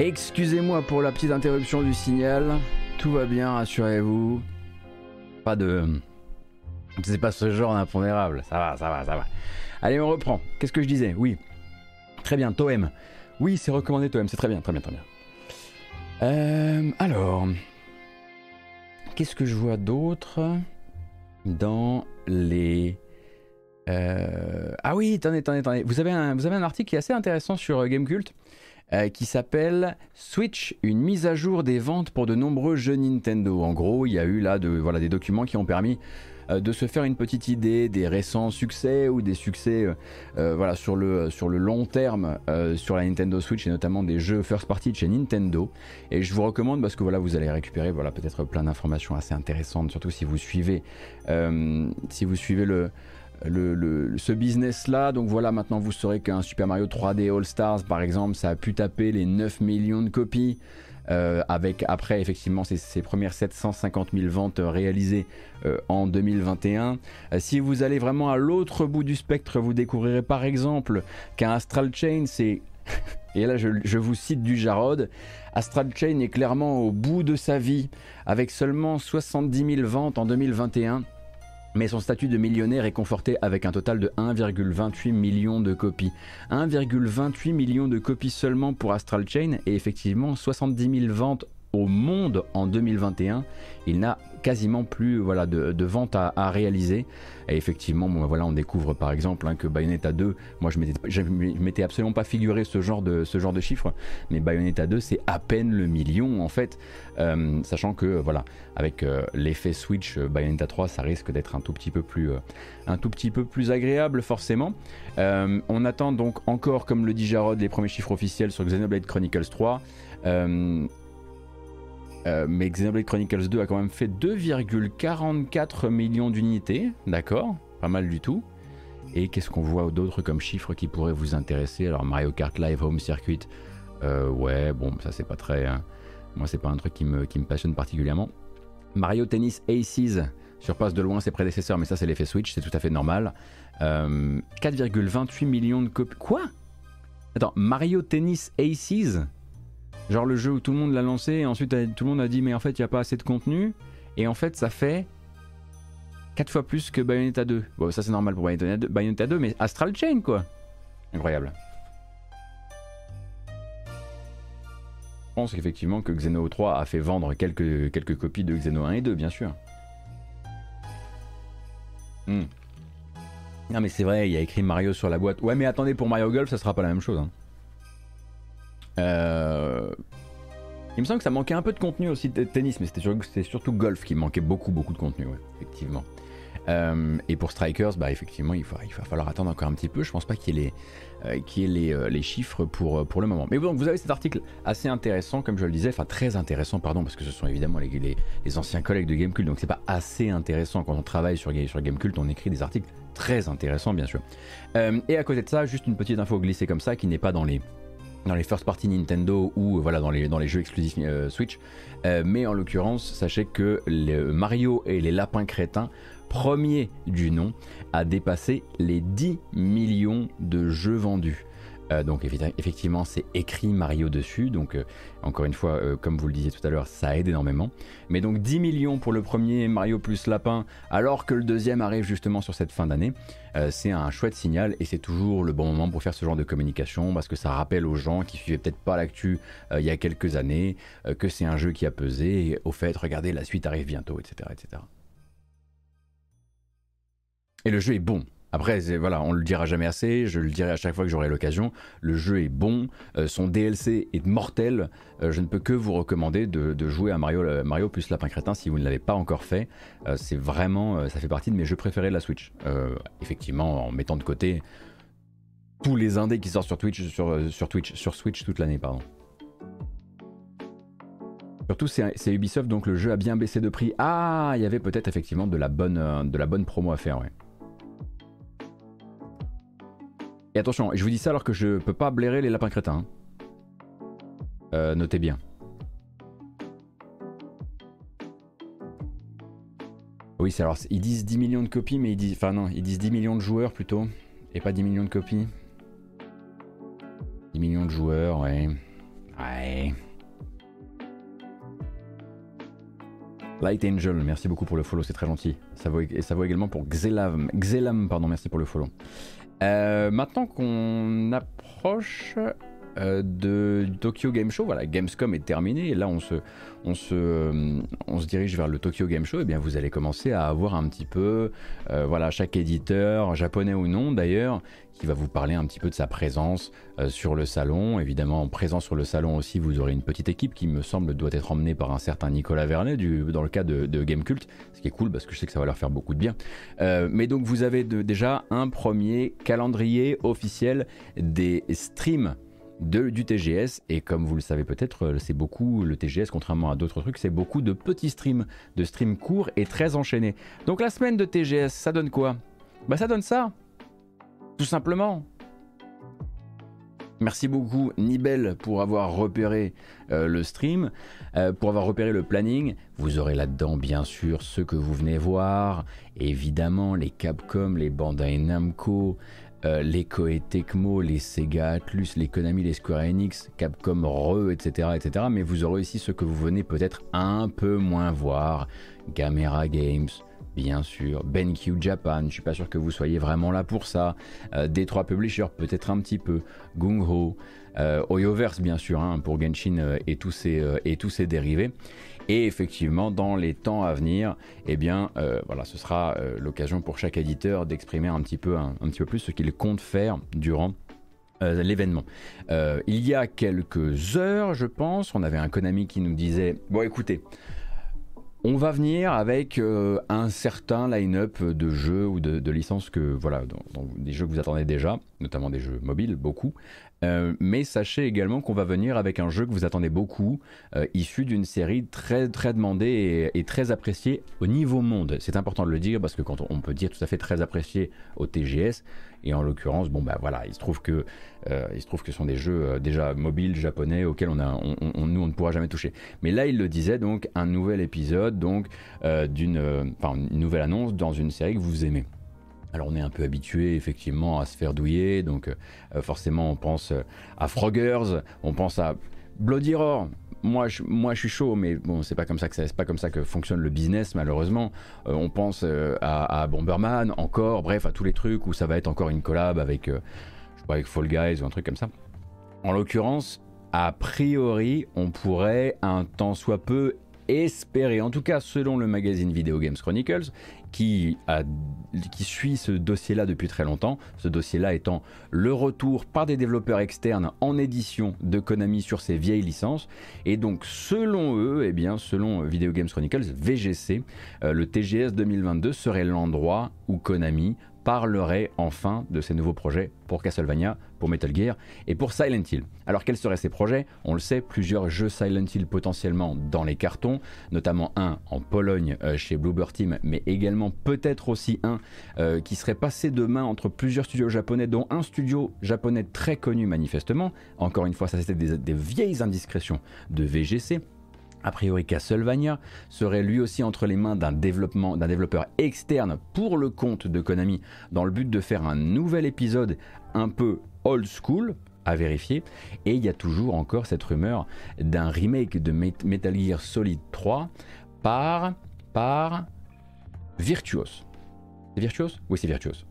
Excusez-moi pour la petite interruption du signal. Tout va bien, rassurez-vous. Pas de C'est pas ce genre d'impondérable. Ça va, ça va, ça va. Allez, on reprend. Qu'est-ce que je disais? Oui. Très bien, Toem. Oui, c'est recommandé Toem. C'est très bien, très bien, très bien. Euh, alors. Qu'est-ce que je vois d'autre dans les. Euh, ah oui, attendez, attendez, attendez. Vous avez, un, article qui est assez intéressant sur euh, Gamecult euh, qui s'appelle Switch, une mise à jour des ventes pour de nombreux jeux Nintendo. En gros, il y a eu là de, voilà, des documents qui ont permis de se faire une petite idée des récents succès ou des succès voilà, sur, le, sur le long terme sur la Nintendo Switch et notamment des jeux first party de chez Nintendo. Et je vous recommande parce que voilà, vous allez récupérer voilà, peut-être plein d'informations assez intéressantes, surtout si vous suivez, si vous suivez le, ce business-là. Donc voilà, maintenant vous saurez qu'un Super Mario 3D All Stars, par exemple, ça a pu taper les 9 millions de copies. Euh, avec après effectivement ces, premières 750 000 ventes réalisées euh, en 2021. Euh, si vous allez vraiment à l'autre bout du spectre, vous découvrirez par exemple qu'un Astral Chain, c'est et là je, je, vous cite du Jarod, Astral Chain est clairement au bout de sa vie avec seulement 70 000 ventes en 2021 mais son statut de millionnaire est conforté avec un total de 1,28 million de copies. 1,28 million de copies seulement pour Astral Chain et effectivement 70 000 ventes au monde en 2021. Il n'a quasiment plus voilà, de, ventes à, réaliser. Et effectivement, voilà, on découvre par exemple hein, que Bayonetta 2, moi je ne m'étais absolument pas figuré ce genre de, ce genre de chiffres, mais Bayonetta 2 c'est à peine le million en fait, euh, sachant que voilà, avec euh, l'effet Switch, euh, Bayonetta 3 ça risque d'être un tout petit peu plus, un tout petit peu plus agréable forcément. on attend donc encore, comme le dit Jarod, les premiers chiffres officiels sur Xenoblade Chronicles 3. Euh, mais Xenoblade Chronicles 2 a quand même fait 2,44 millions d'unités, d'accord Pas mal du tout. Et qu'est-ce qu'on voit d'autres comme chiffres qui pourraient vous intéresser? Alors Mario Kart Live Home Circuit, euh, ouais, bon, ça c'est pas très... Hein. Moi c'est pas un truc qui me, qui me passionne particulièrement. Mario Tennis Aces surpasse de loin ses prédécesseurs, mais ça c'est l'effet Switch, c'est tout à fait normal. 4,28 euh, millions de copies. Quoi? Attends, Mario Tennis Aces? Genre le jeu où tout le monde l'a lancé et ensuite tout le monde a dit mais en fait il n'y a pas assez de contenu et en fait ça fait 4 fois plus que Bayonetta 2. Bon ça c'est normal pour Bayonetta 2, mais Astral Chain quoi. Incroyable. Je pense effectivement que Xeno 3 a fait vendre quelques, quelques copies de Xeno 1 et 2 bien sûr. Hmm. Non mais c'est vrai, il y a écrit Mario sur la boîte. Ouais mais attendez pour Mario Golf ça sera pas la même chose. Hein. Euh, il me semble que ça manquait un peu de contenu aussi de tennis, mais c'était surtout golf qui manquait beaucoup, beaucoup de contenu, effectivement. Euh, et pour Strikers, bah, effectivement, il, va falloir attendre encore un petit peu. Je pense pas qu'il y ait les, euh, chiffres pour, le moment. Mais vous avez cet article assez intéressant, comme je le disais, enfin très intéressant, pardon, parce que ce sont évidemment les, les, anciens collègues de Gamecult, donc c'est pas assez intéressant quand on travaille sur, sur Gamecult, on écrit des articles très intéressants, bien sûr. et à côté de ça, juste une petite info glissée comme ça, qui n'est pas dans les dans les first party Nintendo ou voilà dans les, jeux exclusifs euh, Switch. Euh, mais en l'occurrence, sachez que Mario et les lapins crétins, premier du nom, a dépassé les 10 millions de jeux vendus. Euh, donc effectivement c'est écrit Mario dessus, donc euh, encore une fois euh, comme vous le disiez tout à l'heure ça aide énormément. Mais donc 10 millions pour le premier Mario plus lapin alors que le deuxième arrive justement sur cette fin d'année, c'est un chouette signal et c'est toujours le bon moment pour faire ce genre de communication parce que ça rappelle aux gens qui suivaient peut-être pas l'actu il y a quelques années que c'est un jeu qui a pesé au fait regardez la suite arrive bientôt etc. etc. Et le jeu est bon, après, voilà, on le dira jamais assez, je le dirai à chaque fois que j'aurai l'occasion. Le jeu est bon, euh, son DLC est mortel. Euh, je ne peux que vous recommander de, jouer à Mario, euh, Mario plus Lapin Crétin si vous ne l'avez pas encore fait. c'est vraiment, ça fait partie de mes jeux préférés de la Switch. effectivement, en mettant de côté tous les indés qui sortent sur Twitch, sur, Twitch, sur Switch toute l'année, pardon. Surtout, c'est Ubisoft, donc le jeu a bien baissé de prix. Ah, il y avait peut-être effectivement de la bonne, de la bonne promo à faire, ouais. Et attention, je vous dis ça alors que je peux pas blairer les lapins crétins. Hein. Euh, notez bien. Oui, c'est alors ils disent 10 millions de copies, mais ils disent, enfin non, ils disent 10 millions de joueurs plutôt, et pas 10 millions de copies. 10 millions de joueurs, ouais, ouais. Light Angel, merci beaucoup pour le follow, c'est très gentil. Et ça vaut également pour Xelam, Xelam pardon, merci pour le follow. Euh, maintenant qu'on approche de Tokyo Game Show, voilà, Gamescom est terminé et là on se, on se, euh, on se dirige vers le Tokyo Game Show, et eh bien vous allez commencer à avoir un petit peu, voilà, chaque éditeur, japonais ou non d'ailleurs, qui va vous parler un petit peu de sa présence euh, sur le salon. Évidemment, présent sur le salon aussi, vous aurez une petite équipe qui me semble doit être emmenée par un certain Nicolas Vernet dans le cas de, de Game Cult, ce qui est cool parce que je sais que ça va leur faire beaucoup de bien. Euh, mais donc vous avez déjà un premier calendrier officiel des streams de, du TGS et comme vous le savez peut-être euh, c'est beaucoup le TGS contrairement à d'autres trucs c'est beaucoup de petits streams de streams courts et très enchaînés. Donc la semaine de TGS ça donne quoi? Bah ça donne ça. Tout simplement. Merci beaucoup Nibel pour avoir repéré euh, le stream, euh, pour avoir repéré le planning. Vous aurez là-dedans bien sûr ce que vous venez voir, évidemment les Capcom, les Bandai Namco, euh, les Koei Tecmo, les Sega Atlus, les Konami, les Square Enix, Capcom Re, etc., etc. Mais vous aurez aussi ce que vous venez peut-être un peu moins voir, Gamera Games, bien sûr, BenQ Japan, je suis pas sûr que vous soyez vraiment là pour ça, euh, D3 Publisher peut-être un petit peu, Gung Ho, euh, Oyoverse bien sûr hein, pour Genshin euh, et, tous ses, et tous ses dérivés. Et effectivement, dans les temps à venir, eh bien, voilà, ce sera l'occasion pour chaque éditeur d'exprimer un petit peu, un, petit peu plus ce qu'il compte faire durant l'événement. il y a quelques heures, je pense, on avait un Konami qui nous disait Bon, écoutez, on va venir avec euh, un certain line-up de jeux ou de, licences que voilà, des jeux que vous attendez déjà, notamment des jeux mobiles, beaucoup. Euh, mais sachez également qu'on va venir avec un jeu que vous attendez beaucoup, euh, issu d'une série très très demandée et, très appréciée au niveau monde. C'est important de le dire parce que quand on, peut dire tout à fait très apprécié au TGS, et en l'occurrence, bon bah voilà, il se trouve que euh, que ce sont des jeux déjà mobiles japonais auxquels on a, nous on ne pourra jamais toucher. Mais là, il le disait donc un nouvel épisode, donc d'une, enfin une nouvelle annonce dans une série que vous aimez. Alors on est un peu habitué effectivement à se faire douiller, donc euh, forcément on pense euh, à Froggers, on pense à Bloody Roar. Moi je, moi je suis chaud, mais bon c'est pas comme ça que c'est pas comme ça que fonctionne le business malheureusement. Euh, on pense à, Bomberman encore, bref à tous les trucs où ça va être encore une collab avec, je sais pas, avec Fall Guys ou un truc comme ça. En l'occurrence, a priori, on pourrait un tant soit peu espérer, en tout cas selon le magazine Video Games Chronicles, qui, suit ce dossier-là depuis très longtemps, ce dossier-là étant le retour par des développeurs externes en édition de Konami sur ses vieilles licences. Et donc selon eux, et eh bien, selon Video Games Chronicles, VGC, euh, le TGS 2022 serait l'endroit où Konami parlerait enfin de ces nouveaux projets pour Castlevania, pour Metal Gear et pour Silent Hill. Alors quels seraient ces projets? On le sait, plusieurs jeux Silent Hill potentiellement dans les cartons, notamment un en Pologne euh, chez Bluebird Team, mais également peut-être aussi un euh, qui serait passé de main entre plusieurs studios japonais, dont un studio japonais très connu manifestement. Encore une fois, ça c'était des vieilles indiscrétions de VGC. A priori, Castlevania serait lui aussi entre les mains d'un développeur externe pour le compte de Konami dans le but de faire un nouvel épisode un peu old school, à vérifier. Et il y a toujours encore cette rumeur d'un remake de Metal Gear Solid 3 par, par Virtuos. Virtuos? Oui, c'est Virtuos.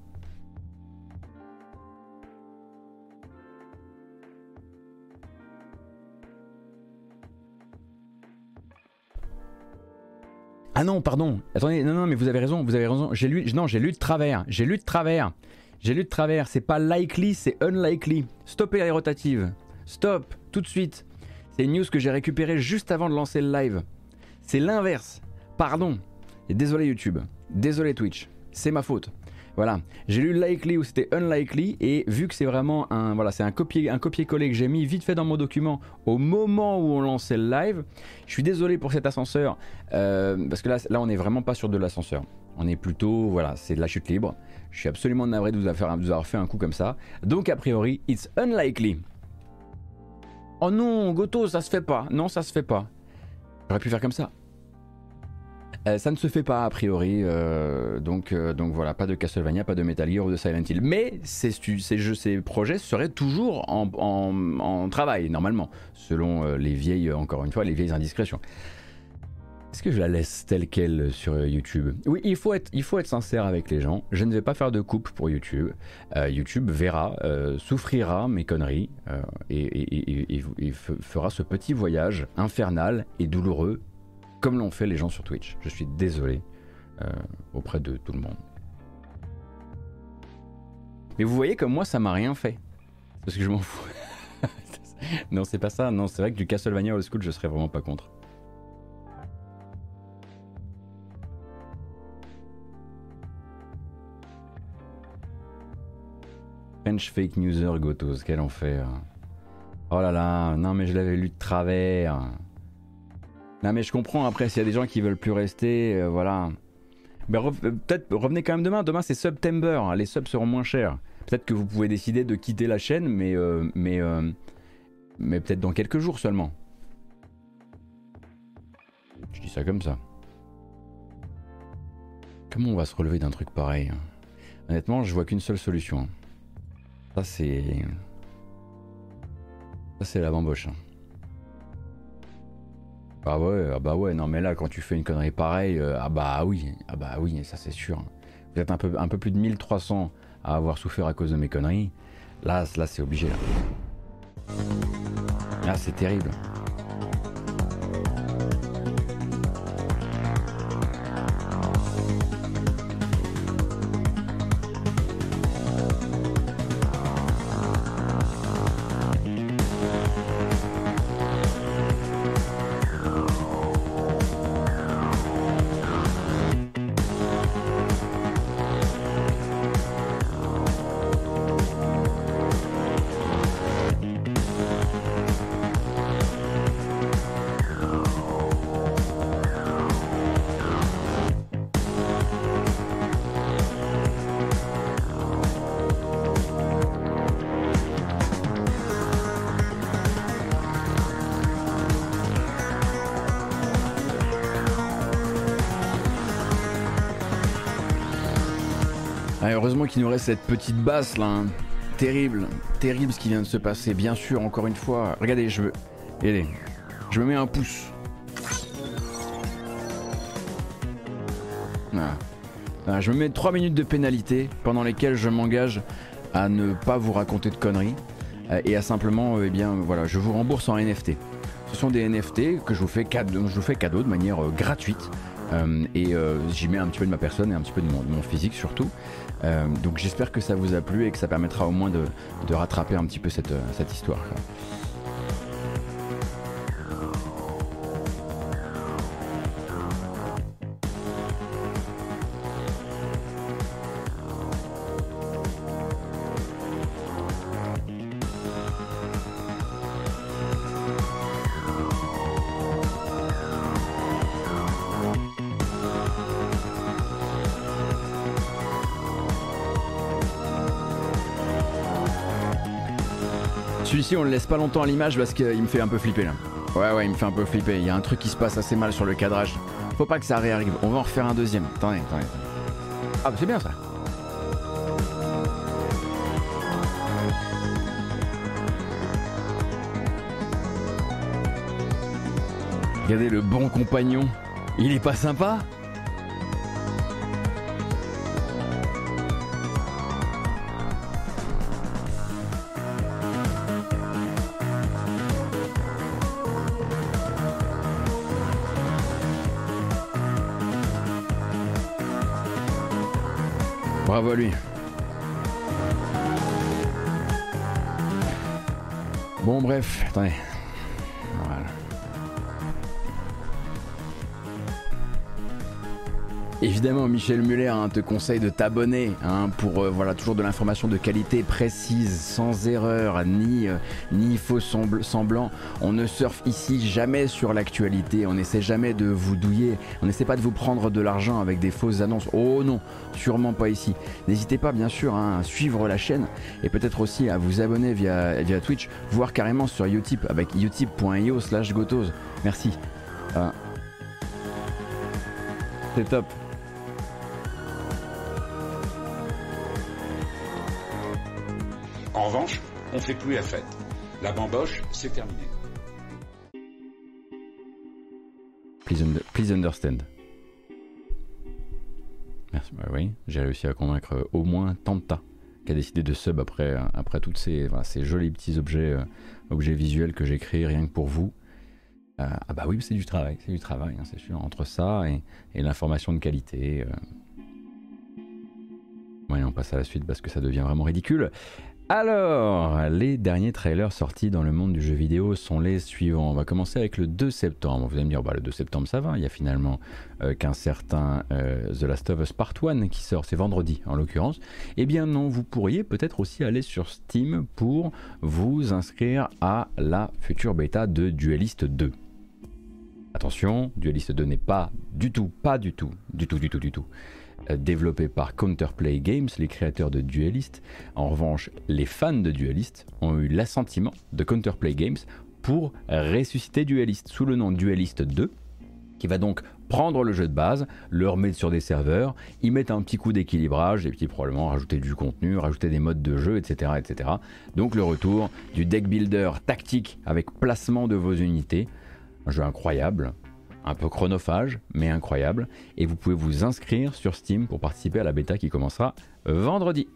Ah non, pardon. Attendez, non, non, mais vous avez raison, vous avez raison. J'ai lu, non, j'ai lu de travers. J'ai lu de travers. J'ai lu de travers. C'est pas likely, c'est unlikely. Stoppez les rotatives. Stop, tout de suite. C'est une news que j'ai récupérée juste avant de lancer le live. C'est l'inverse. Pardon. Et désolé YouTube. Désolé Twitch. C'est ma faute. Voilà, j'ai lu likely ou c'était unlikely et vu que c'est vraiment un voilà, c'est un copier un copier-coller que j'ai mis vite fait dans mon document au moment où on lançait le live. Je suis désolé pour cet ascenseur euh, parce que là là on n'est vraiment pas sur de l'ascenseur. On est plutôt voilà, c'est de la chute libre. Je suis absolument navré de vous avoir, fait un coup comme ça. Donc a priori, it's unlikely. Oh non, Goto, ça se fait pas. Non, ça se fait pas. J'aurais pu faire comme ça. Euh, ça ne se fait pas a priori, euh, donc, euh, donc voilà, pas de Castlevania, pas de Metal Gear ou de Silent Hill. Mais ces, jeux, ces projets seraient toujours en, travail, normalement, selon les vieilles, encore une fois, les vieilles indiscrétions. Est-ce que je la laisse telle qu'elle sur YouTube? Oui, il faut, être, il faut être sincère avec les gens. Je ne vais pas faire de coupe pour YouTube. YouTube verra, souffrira mes conneries euh, et, fera ce petit voyage infernal et douloureux comme l'ont fait les gens sur Twitch. Je suis désolé auprès de tout le monde. Mais vous voyez comme moi ça m'a rien fait. Parce que je m'en fous. non, c'est pas ça. Non, c'est vrai que du Castlevania Old School, je serais vraiment pas contre. French fake newser Gotos, quel enfer. Oh là là, non mais je l'avais lu de travers. Non mais je comprends après s'il y a des gens qui veulent plus rester, euh, voilà. Mais euh, peut-être revenez quand même demain, demain c'est September, les subs seront moins chers. Peut-être que vous pouvez décider de quitter la chaîne, mais, euh, mais, mais peut-être dans quelques jours seulement. Je dis ça comme ça. Comment on va se relever d'un truc pareil hein? Honnêtement, je vois qu'une seule solution. Hein. Ça, c'est. Ça, c'est la bamboche. Hein. Ah ouais, ah bah ouais, non mais là quand tu fais une connerie pareille, euh, ah bah oui, ah bah oui, ça c'est sûr. Vous êtes un peu, un peu plus de 1300 à avoir souffert à cause de mes conneries. Là, là c'est obligé. Là, là c'est terrible. Cette petite basse là. Hein. Terrible, terrible ce qui vient de se passer. Bien sûr, encore une fois. Regardez, je veux. Regardez, je me mets un pouce. je me mets 3 minutes de pénalité pendant lesquelles je m'engage à ne pas vous raconter de conneries euh, et à simplement, euh, eh bien, voilà, je vous rembourse en NFT. Ce sont des NFT que je vous fais cadeau, je vous fais cadeau de manière euh, gratuite. Et j'y mets un petit peu de ma personne et un petit peu de mon physique surtout. Euh, donc j'espère que ça vous a plu et que ça permettra au moins de, rattraper un petit peu cette, cette histoire. on le laisse pas longtemps à l'image parce qu'il me fait un peu flipper là. Ouais, ouais, il me fait un peu flipper. Il y a un truc qui se passe assez mal sur le cadrage. Faut pas que ça réarrive. On va en refaire un deuxième. Attendez, attendez. Ah, c'est bien ça. Regardez le bon compagnon. Il est pas sympa? Bravo à lui. Bon bref, attendez. Évidemment, Michel Muller hein, te conseille de t'abonner hein, pour euh, voilà toujours de l'information de qualité précise, sans erreur ni euh, faux semblant. On ne surfe ici jamais sur l'actualité. On n'essaie jamais de vous douiller. On n'essaie pas de vous prendre de l'argent avec des fausses annonces. Oh non, sûrement pas ici. N'hésitez pas bien sûr hein, à suivre la chaîne et peut-être aussi à vous abonner via Twitch, voire carrément sur Utip avec utip.io/gotos. Merci. Euh, c'est top. En revanche, on fait plus la fête. La bamboche, c'est terminé. Please, understand. Merci, bah oui, j'ai réussi à convaincre au moins Tanta qui a décidé de sub après, après tous ces, ces jolis petits objets, euh, objets visuels que j'ai créés rien que pour vous. Euh, ah bah oui, c'est du travail, c'est du travail, hein, c'est sûr, entre ça et, l'information de qualité. Euh. on passe à la suite parce que ça devient vraiment ridicule. Alors, les derniers trailers sortis dans le monde du jeu vidéo sont les suivants. On va commencer avec le 2 septembre. Vous allez me dire, bah, le 2 septembre ça va, il y a finalement euh, qu'un certain euh, The Last of Us Part 1 qui sort, c'est vendredi en l'occurrence. Eh bien non, vous pourriez peut-être aussi aller sur Steam pour vous inscrire à la future bêta de Duelist 2. Attention, Duelist 2 n'est pas du tout, pas du tout, du tout, du tout, du tout développé par Counterplay Games, les créateurs de Duelist. En revanche, les fans de Duelist ont eu l'assentiment de Counterplay Games pour ressusciter Duelist sous le nom Duelist 2, qui va donc prendre le jeu de base, le remettre sur des serveurs, y mettre un petit coup d'équilibrage et puis probablement rajouter du contenu, rajouter des modes de jeu, etc. etc. Donc le retour du deck builder tactique avec placement de vos unités. Un jeu incroyable, un peu chronophage, mais incroyable. Et vous pouvez vous inscrire sur Steam pour participer à la bêta qui commencera vendredi.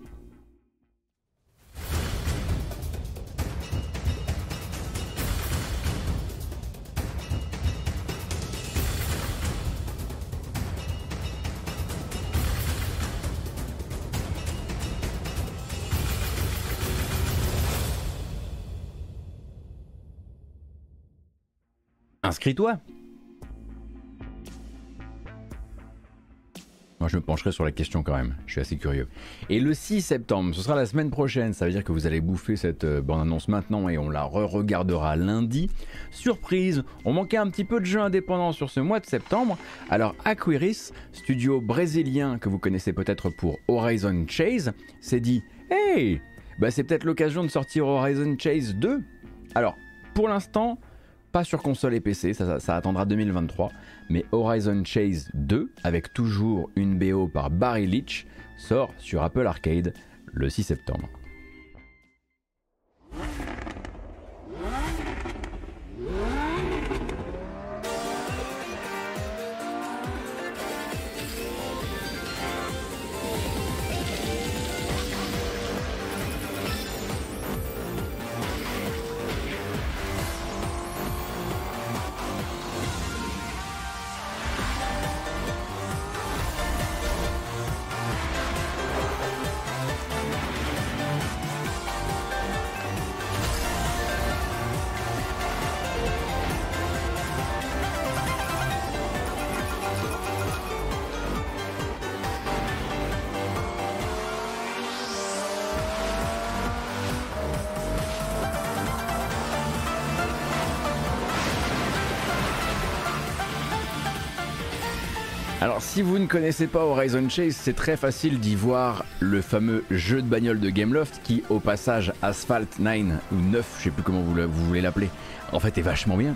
Inscris-toi Moi, je me pencherai sur la question quand même. Je suis assez curieux. Et le 6 septembre, ce sera la semaine prochaine. Ça veut dire que vous allez bouffer cette euh, bande-annonce maintenant et on la re-regardera lundi. Surprise, on manquait un petit peu de jeux indépendants sur ce mois de septembre. Alors, Aquiris, studio brésilien que vous connaissez peut-être pour Horizon Chase, s'est dit Hey, bah c'est peut-être l'occasion de sortir Horizon Chase 2. Alors, pour l'instant, pas sur console et PC, ça, attendra 2023, mais Horizon Chase 2, avec toujours une BO par Barry Leach, sort sur Apple Arcade le 6 septembre. Si vous ne connaissez pas Horizon Chase, c'est très facile d'y voir le fameux jeu de bagnole de Gameloft qui, au passage, Asphalt 9 ou 9, je sais plus comment vous, vous voulez l'appeler, en fait est vachement bien.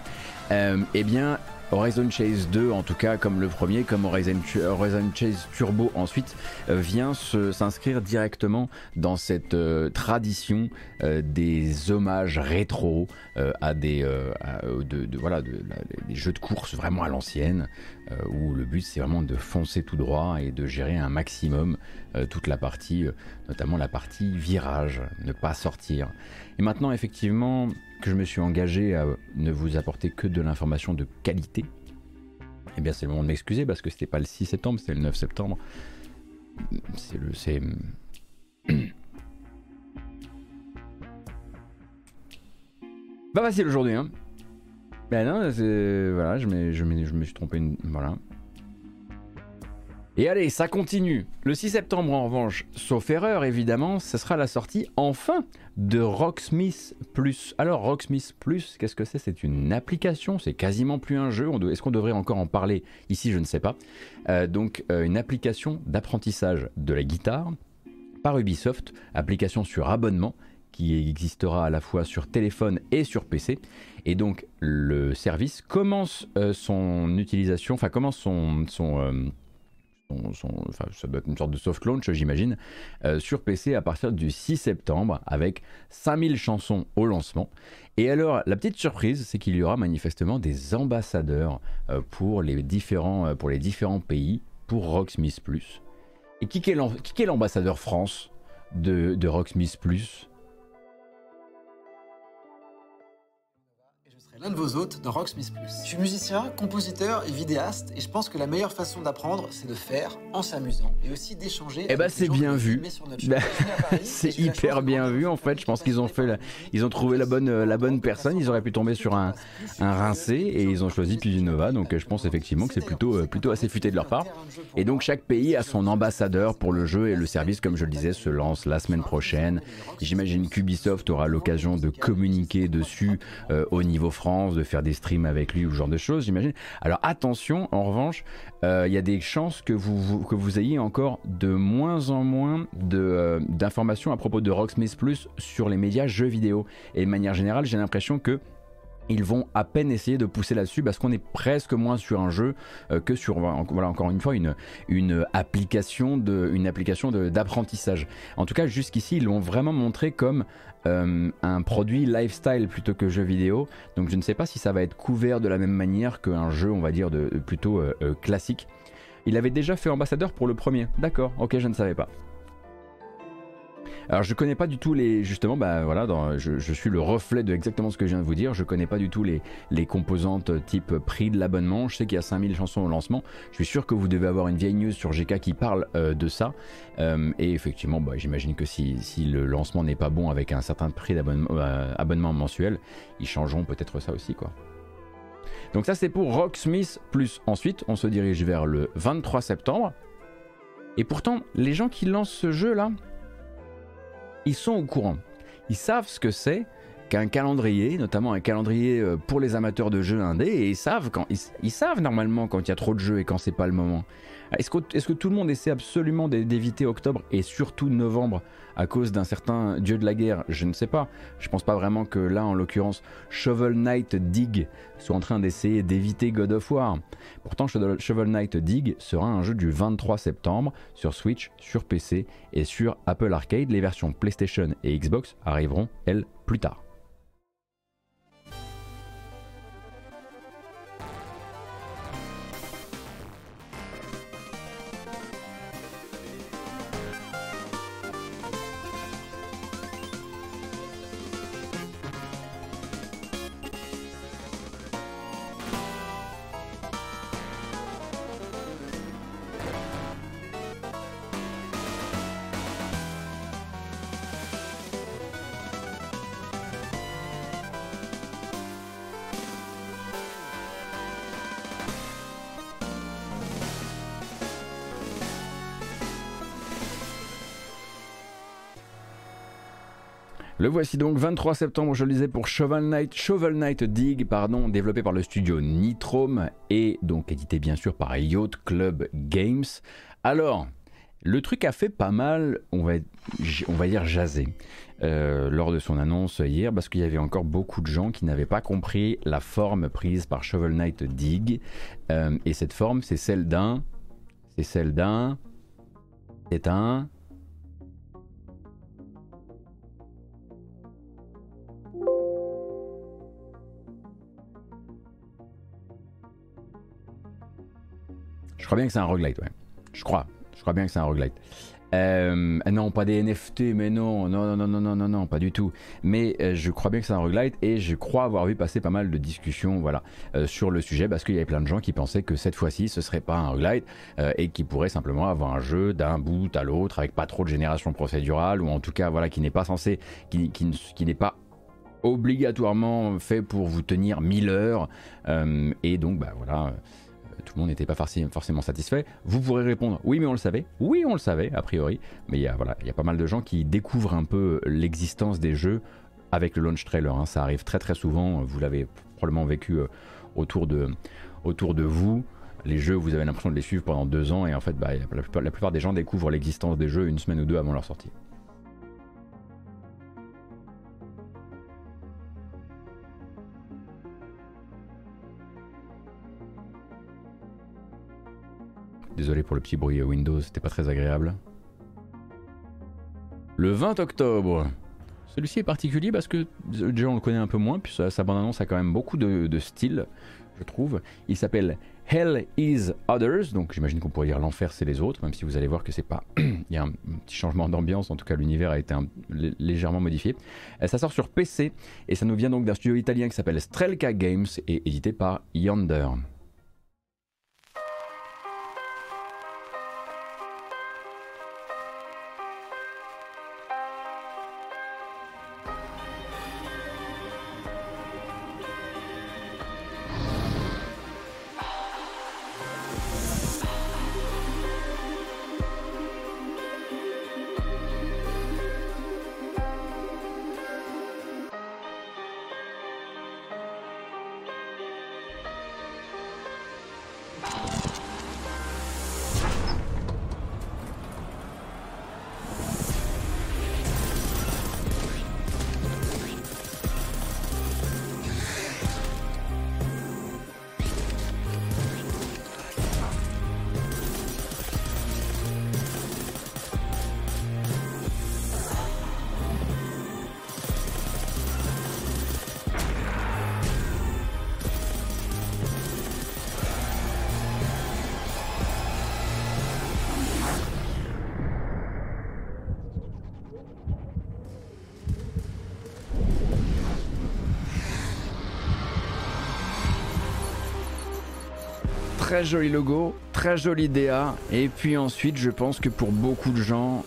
Euh, eh bien, Horizon Chase 2, en tout cas comme le premier, comme Horizon, Chase Turbo ensuite, euh, vient s'inscrire directement dans cette euh, tradition euh, des hommages rétro à des des jeux de course vraiment à l'ancienne, où le but c'est vraiment de foncer tout droit et de gérer un maximum toute la partie, notamment la partie virage, ne pas sortir. Et maintenant effectivement que je me suis engagé à ne vous apporter que de l'information de qualité, eh bien c'est le moment de m'excuser parce que c'était pas le 6 septembre, c'était le 9 septembre. C'est le. C'est. Pas facile aujourd'hui, hein. Ben non, c'est. Voilà, je, je, je me suis trompé. Une, voilà. Et allez, ça continue. Le 6 septembre, en revanche, sauf erreur évidemment, ce sera la sortie enfin de Rocksmith Plus. Alors Rocksmith Plus, qu'est-ce que c'est? C'est une application, c'est quasiment plus un jeu. Est-ce qu'on devrait encore en parler ici? Je ne sais pas. Euh, donc euh, une application d'apprentissage de la guitare par Ubisoft, application sur abonnement qui existera à la fois sur téléphone et sur PC. Et donc le service commence euh, son utilisation, enfin commence son, son ça doit être une sorte de soft launch, j'imagine, euh, sur PC à partir du 6 septembre avec 5000 chansons au lancement. Et alors, la petite surprise, c'est qu'il y aura manifestement des ambassadeurs euh, pour, les différents, euh, pour les différents pays pour Rocksmith Plus. Et qui, est l'ambassadeur France de, de Rocksmith Plus? L'un de vos hôtes dans Rocksmith Plus. Je suis musicien, compositeur et vidéaste et je pense que la meilleure façon d'apprendre, c'est de faire en s'amusant et aussi d'échanger. Eh bah c'est bien vu. c'est hyper bien vu en fait. Je pense qu'ils ont fait, ils ont trouvé la bonne, la bonne personne. Ils auraient pu tomber sur un, un rincé et ils ont choisi Nova. Donc je pense effectivement que c'est plutôt, euh, plutôt assez futé de leur part. Et donc chaque pays a son ambassadeur pour le jeu et le service, comme je le disais, se lance la semaine prochaine. J'imagine qu'Ubisoft aura l'occasion de communiquer dessus euh, au niveau de faire des streams avec lui ou ce genre de choses, j'imagine. Alors attention, en revanche, euh, il y a des chances que vous, que vous ayez encore de moins en moins euh, d'informations à propos de Rocksmith Plus sur les médias jeux vidéo. Et de manière générale, j'ai l'impression que ils vont à peine essayer de pousser là-dessus parce qu'on est presque moins sur un jeu euh, que sur voilà encore une fois une, une application de une application d'apprentissage. En tout cas jusqu'ici ils l'ont vraiment montré comme euh, un produit lifestyle plutôt que jeu vidéo. Donc je ne sais pas si ça va être couvert de la même manière qu'un jeu on va dire de, plutôt euh, classique. Il avait déjà fait ambassadeur pour le premier. D'accord, ok je ne savais pas. Alors je connais pas du tout les justement bah voilà je, suis le reflet de exactement ce que je viens de vous dire. Je connais pas du tout les, les composantes type prix de l'abonnement. Je sais qu'il y a 5000 chansons au lancement. Je suis sûr que vous devez avoir une vieille news sur GK qui parle euh, de ça. Euh, et effectivement bah, j'imagine que si, si, le lancement n'est pas bon avec un certain prix d'abonnement euh, abonnement mensuel, ils changeront peut-être ça aussi quoi. Donc ça c'est pour Rocksmith plus ensuite on se dirige vers le 23 septembre. Et pourtant les gens qui lancent ce jeu là ils sont au courant. Ils savent ce que c'est qu'un calendrier, notamment un calendrier euh, pour les amateurs de jeux indés, et ils savent, quand, ils, savent normalement quand il y a trop de jeux et quand c'est pas le moment. Est-ce que, tout le monde essaie absolument d'éviter octobre et surtout novembre à cause d'un certain dieu de la guerre? Je ne sais pas. Je pense pas vraiment que là, en l'occurrence, Shovel Knight Dig soit en train d'essayer d'éviter God of War. Pourtant, Shovel Knight Dig sera un jeu du 23 septembre sur Switch, sur PC et sur Apple Arcade. Les versions PlayStation et Xbox arriveront, elles, plus tard. Voici donc 23 septembre, je le disais pour Shovel Knight, Shovel Knight Dig, pardon, développé par le studio Nitrome et donc édité bien sûr par Yacht Club Games. Alors, le truc a fait pas mal, on va, on va dire jaser, euh, lors de son annonce hier, parce qu'il y avait encore beaucoup de gens qui n'avaient pas compris la forme prise par Shovel Knight Dig. Euh, et cette forme, c'est celle d'un. C'est celle d'un. C'est un. Je crois bien que c'est un roguelite, ouais. Je crois. Je crois bien que c'est un roguelite. Euh, non, pas des NFT, mais non, non, non, non, non, non, non, pas du tout. Mais euh, je crois bien que c'est un roguelite et je crois avoir vu passer pas mal de discussions, voilà, euh, sur le sujet parce qu'il y avait plein de gens qui pensaient que cette fois-ci ce serait pas un roguelite et qui pourrait simplement avoir un jeu d'un bout à l'autre avec pas trop de génération procédurale ou en tout cas, voilà, qui n'est pas censé, qui, n'est pas obligatoirement fait pour vous tenir 1000 heures et donc, bah voilà tout le monde n'était pas forcément satisfait. Vous pourrez répondre oui, mais on le savait. Oui, on le savait, a priori. Mais il y a, voilà, il y a pas mal de gens qui découvrent un peu l'existence des jeux avec le launch trailer. Hein. Ça arrive très très souvent. Vous l'avez probablement vécu euh, autour, de, autour de vous. Les jeux, vous avez l'impression de les suivre pendant deux ans et en fait, bah, la plupart des gens découvrent l'existence des jeux une semaine ou deux avant leur sortie. Désolé pour le petit bruit Windows, c'était pas très agréable. Le 20 octobre. Celui-ci est particulier parce que déjà on le connaît un peu moins, puis sa, bande-annonce a quand même beaucoup de, de style, je trouve. Il s'appelle Hell is Others, donc j'imagine qu'on pourrait dire l'enfer c'est les autres, même si vous allez voir que c'est pas. Il y a un petit changement d'ambiance, en tout cas l'univers a été légèrement modifié. Euh, ça sort sur PC et ça nous vient donc d'un studio italien qui s'appelle Strelka Games et édité par Yonder. Très joli logo, très joli DA. Et puis ensuite, je pense que pour beaucoup de gens,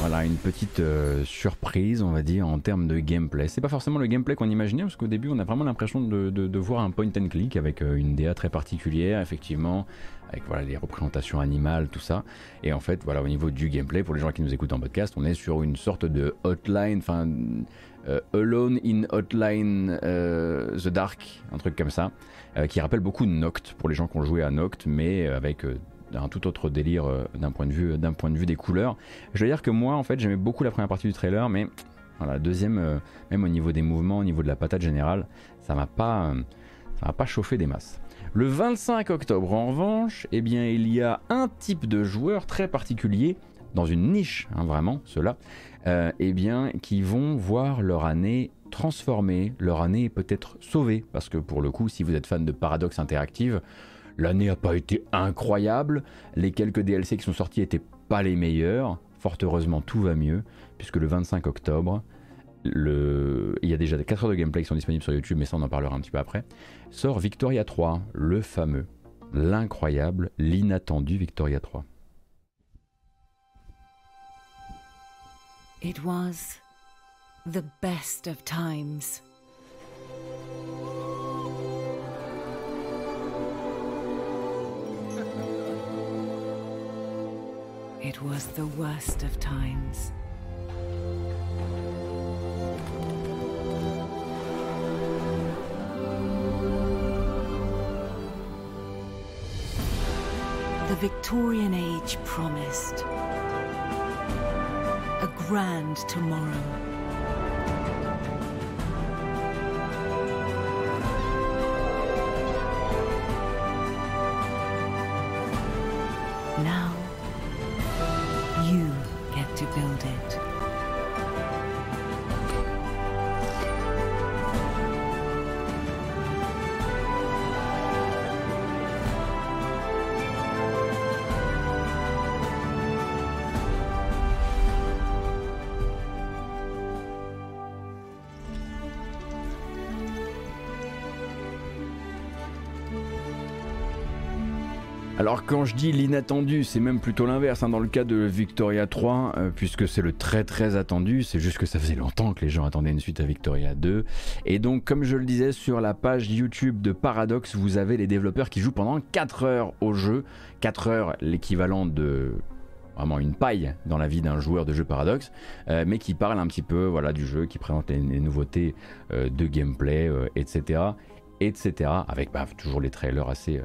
voilà, une petite euh, surprise, on va dire, en termes de gameplay. C'est pas forcément le gameplay qu'on imaginait, parce qu'au début, on a vraiment l'impression de, voir un point and click avec euh, une DA très particulière, effectivement, avec voilà, les représentations animales, tout ça. Et en fait, voilà, au niveau du gameplay, pour les gens qui nous écoutent en podcast, on est sur une sorte de hotline, enfin, euh, Alone in Hotline The Dark, un truc comme ça. Euh, qui rappelle beaucoup Noct pour les gens qui ont joué à Noct, mais euh, avec euh, un tout autre délire d'un point de vue des couleurs. Je veux dire que moi en fait j'aimais beaucoup la première partie du trailer, mais voilà, la deuxième, même au niveau des mouvements, au niveau de la patate générale, ça m'a pas m'a pas chauffé des masses. Le 25 octobre, en revanche, eh bien, il y a un type de joueur très particulier, dans une niche, hein, vraiment, ceux-là, eh bien, qui vont voir leur année transformée, leur année peut-être sauvée, parce que pour le coup, si vous êtes fan de Paradox Interactive, l'année n'a pas été incroyable, les quelques DLC qui sont sortis n'étaient pas les meilleurs, fort heureusement tout va mieux, puisque le 25 octobre, il y a déjà 4 heures de gameplay qui sont disponibles sur YouTube, mais ça on en parlera un petit peu après, sort Victoria 3, le fameux, l'incroyable, l'inattendu Victoria 3. It was the best of times. It was the worst of times. The Victorian age promised grand tomorrow. Alors quand je dis l'inattendu, c'est même plutôt l'inverse. Hein, dans le cas de Victoria 3, euh, puisque c'est le très très attendu, c'est juste que ça faisait longtemps que les gens attendaient une suite à Victoria 2. Et donc comme je le disais sur la page YouTube de Paradox, vous avez les développeurs qui jouent pendant 4 heures au jeu. 4 heures, l'équivalent de vraiment une paille dans la vie d'un joueur de jeu Paradox, euh, mais qui parle un petit peu voilà, du jeu, qui présente les, nouveautés euh, de gameplay, etc. etc. Avec bah, toujours les trailers assez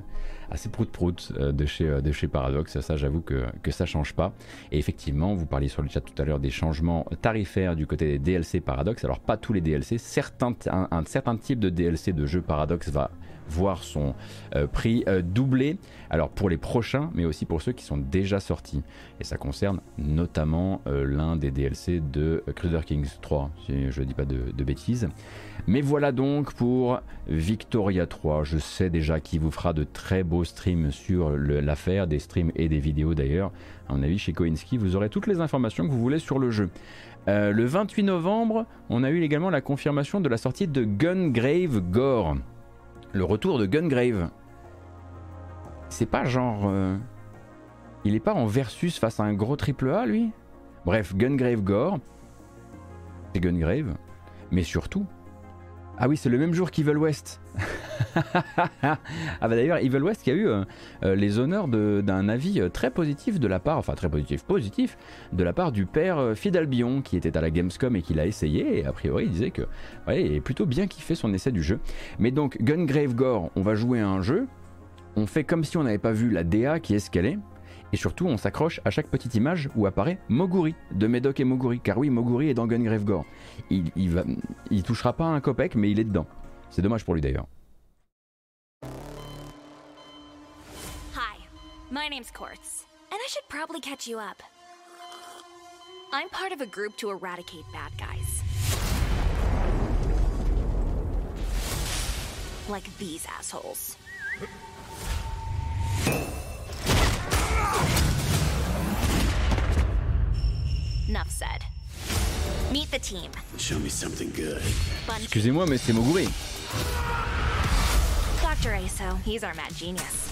assez prout-prout euh, de, chez, euh, de chez Paradox. Ça, j'avoue que, que ça change pas. Et effectivement, vous parliez sur le chat tout à l'heure des changements tarifaires du côté des DLC Paradox. Alors, pas tous les DLC. Certains, un, certain type de DLC de jeu Paradox va voir son euh, prix euh, doubler. Alors pour les prochains, mais aussi pour ceux qui sont déjà sortis. Et ça concerne notamment l'un des DLC de Crusader Kings 3, si je ne dis pas de, de, bêtises. Mais voilà donc pour Victoria 3. Je sais déjà qui vous fera de très beaux streams sur l'affaire, des streams et des vidéos d'ailleurs. À mon avis, chez Koinski, vous aurez toutes les informations que vous voulez sur le jeu. Euh, le 28 novembre, on a eu également la confirmation de la sortie de Gungrave Gore. Le retour de Gungrave. C'est pas genre. Euh, il est pas en versus face à un gros triple A, lui? Bref, Gungrave Gore. C'est Gungrave. Mais surtout. Ah oui, c'est le même jour qu'Evil West. ah bah d'ailleurs, Evil West qui a eu euh, euh, les honneurs d'un avis euh, très positif de la part, enfin très positif, positif, de la part du père Fidalbion qui était à la Gamescom et qui l'a essayé et a priori il disait que ouais, il est plutôt bien kiffé son essai du jeu. Mais donc Gungrave Gore, on va jouer à un jeu, on fait comme si on n'avait pas vu la DA qui est ce qu'elle est. Et surtout, on s'accroche à chaque petite image où apparaît Moguri, de Medoc et Moguri. Car oui, Moguri est dans Gungrave Gore. Il, il, va, il touchera pas un copec, mais il est dedans. C'est dommage pour lui d'ailleurs. My name's Quartz, and I should probably catch you up. I'm part of a group to eradicate bad guys. Like these assholes. Enough said. Meet the team. Show me something good. Excusez-moi, mais c'est Moguri. Dr. Aso, he's our mad genius.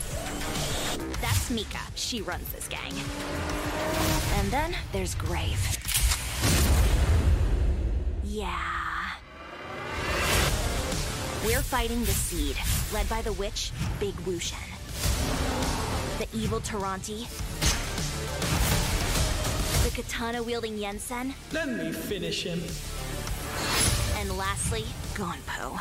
That's Mika. She runs this gang. And then there's Grave. Yeah. We're fighting the Seed, led by the witch, Big Wushen. The evil Taranti. The katana-wielding Yensen. Let me finish him. And lastly, Gonpo.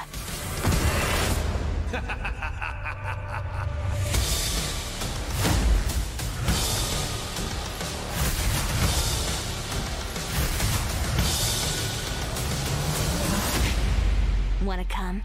Wanna come?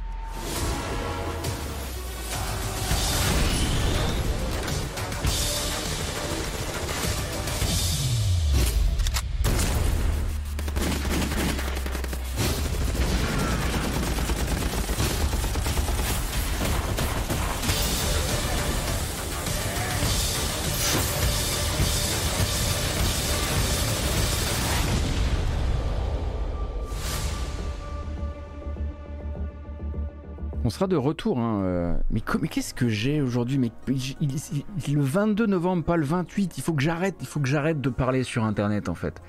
De retour. Hein, euh. Mais, qu'est-ce que j'ai aujourd'hui Mais le 22 novembre, pas le 28. Il faut que j'arrête. Il faut que j'arrête de parler sur Internet en fait.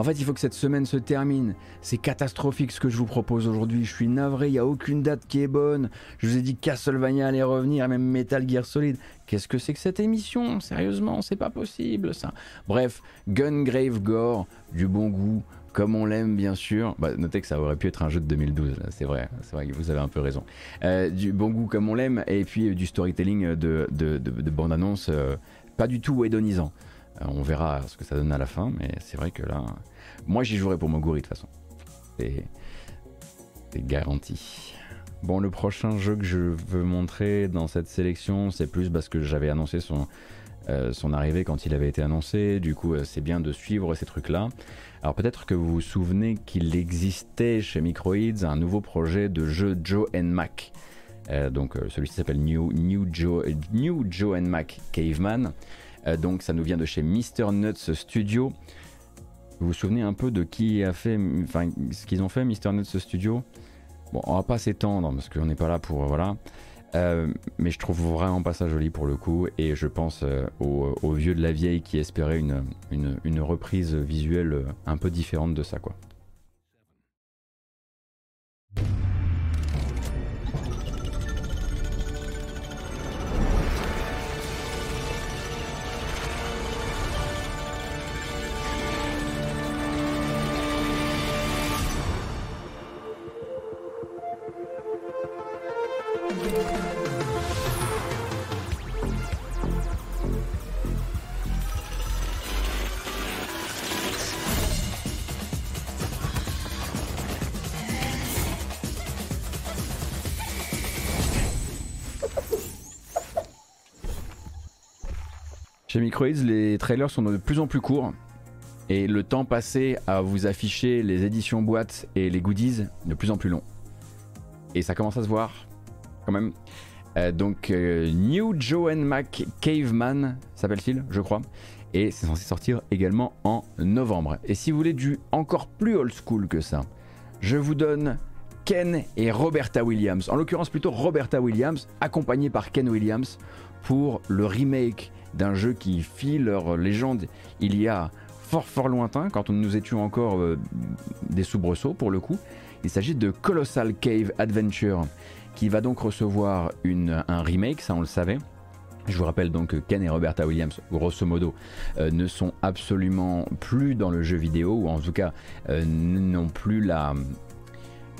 En fait, il faut que cette semaine se termine. C'est catastrophique ce que je vous propose aujourd'hui. Je suis navré, il n'y a aucune date qui est bonne. Je vous ai dit Castlevania allait revenir, même Metal Gear Solid. Qu'est-ce que c'est que cette émission? Sérieusement, c'est pas possible ça. Bref, Gungrave Gore, du bon goût, comme on l'aime bien sûr. Bah, notez que ça aurait pu être un jeu de 2012, c'est vrai, c'est vrai que vous avez un peu raison. Euh, du bon goût comme on l'aime, et puis euh, du storytelling de, de, bande-annonce euh, pas du tout hédonisant. on verra ce que ça donne à la fin, mais c'est vrai que là, moi j'y jouerai pour Moguri de toute façon. C'est garanti. Bon, le prochain jeu que je veux montrer dans cette sélection, c'est plus parce que j'avais annoncé son, son arrivée quand il avait été annoncé. Du coup, c'est bien de suivre ces trucs-là. Alors peut-être que vous vous souvenez qu'il existait chez Microids un nouveau projet de jeu Joe Mac. Euh, donc euh, celui-ci s'appelle New, Joe, Mac Caveman. Euh, donc ça nous vient de chez Mr. Nuts Studio. Vous vous souvenez un peu de qui a fait, enfin ce qu'ils ont fait Mr. Nuts Studio? Bon, on va pas s'étendre parce qu'on n'est pas là pour voilà. Euh, mais je trouve vraiment pas ça joli pour le coup et je pense euh, aux, vieux de la vieille qui espéraient une, reprise visuelle un peu différente de ça. Chez Microids, les trailers sont de plus en plus courts. Et le temps passé à vous afficher les éditions boîtes et les goodies de plus en plus long. Et ça commence à se voir, quand même. Euh, donc, euh, New Joe Mac Caveman s'appelle-t-il, je crois. Et c'est censé sortir également en novembre. Et si vous voulez du encore plus old school que ça, je vous donne Ken et Roberta Williams. En l'occurrence, plutôt Roberta Williams, accompagnée par Ken Williams, pour le remake d'un jeu qui fit leur légende il y a fort fort lointain, quand nous étions encore euh, des soubresauts pour le coup. Il s'agit de Colossal Cave Adventure, qui va donc recevoir un remake, ça on le savait. Je vous rappelle donc que Ken et Roberta Williams, grosso modo, euh, ne sont absolument plus dans le jeu vidéo, ou en tout cas euh, n'ont plus la,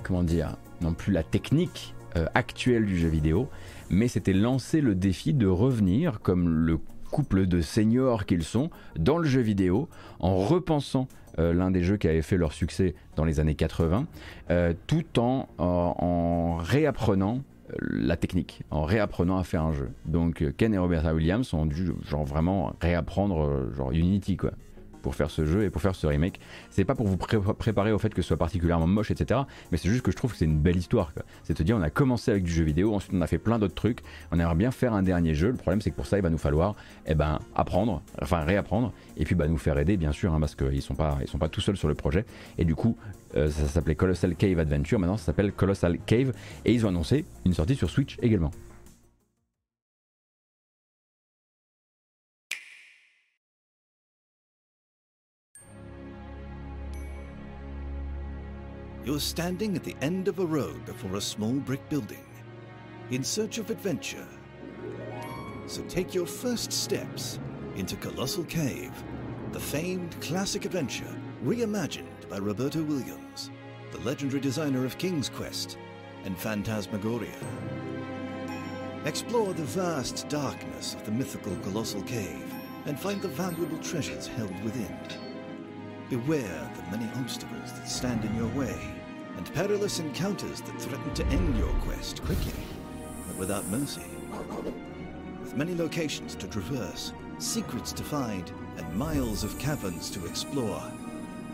comment dire, non plus la technique actuelle du jeu vidéo, mais c'était lancer le défi de revenir comme le couple de seniors qu'ils sont dans le jeu vidéo en repensant euh, l'un des jeux qui avait fait leur succès dans les années 80, euh, tout en, en réapprenant la technique, en réapprenant à faire un jeu. Donc Ken et Roberta Williams ont dû genre vraiment réapprendre genre Unity quoi pour faire ce jeu et pour faire ce remake. C'est pas pour vous préparer au fait que ce soit particulièrement moche, etc. Mais c'est juste que je trouve que c'est une belle histoire. C'est de dire, on a commencé avec du jeu vidéo, ensuite on a fait plein d'autres trucs. On aimerait bien faire un dernier jeu. Le problème, c'est que pour ça, il va nous falloir eh ben, apprendre, enfin réapprendre, et puis bah, nous faire aider, bien sûr, hein, parce qu'ils sont pas, sont pas tout seuls sur le projet. Et du coup, euh, ça s'appelait Colossal Cave Adventure. Maintenant, ça s'appelle Colossal Cave, et ils ont annoncé une sortie sur Switch également. You're standing at the end of a road before a small brick building, in search of adventure. So take your first steps into Colossal Cave, the famed classic adventure reimagined by Roberto Williams, the legendary designer of King's Quest and Phantasmagoria. Explore the vast darkness of the mythical Colossal Cave and find the valuable treasures held within. Beware the many obstacles that stand in your way, and perilous encounters that threaten to end your quest quickly, but without mercy. With many locations to traverse, secrets to find, and miles of caverns to explore,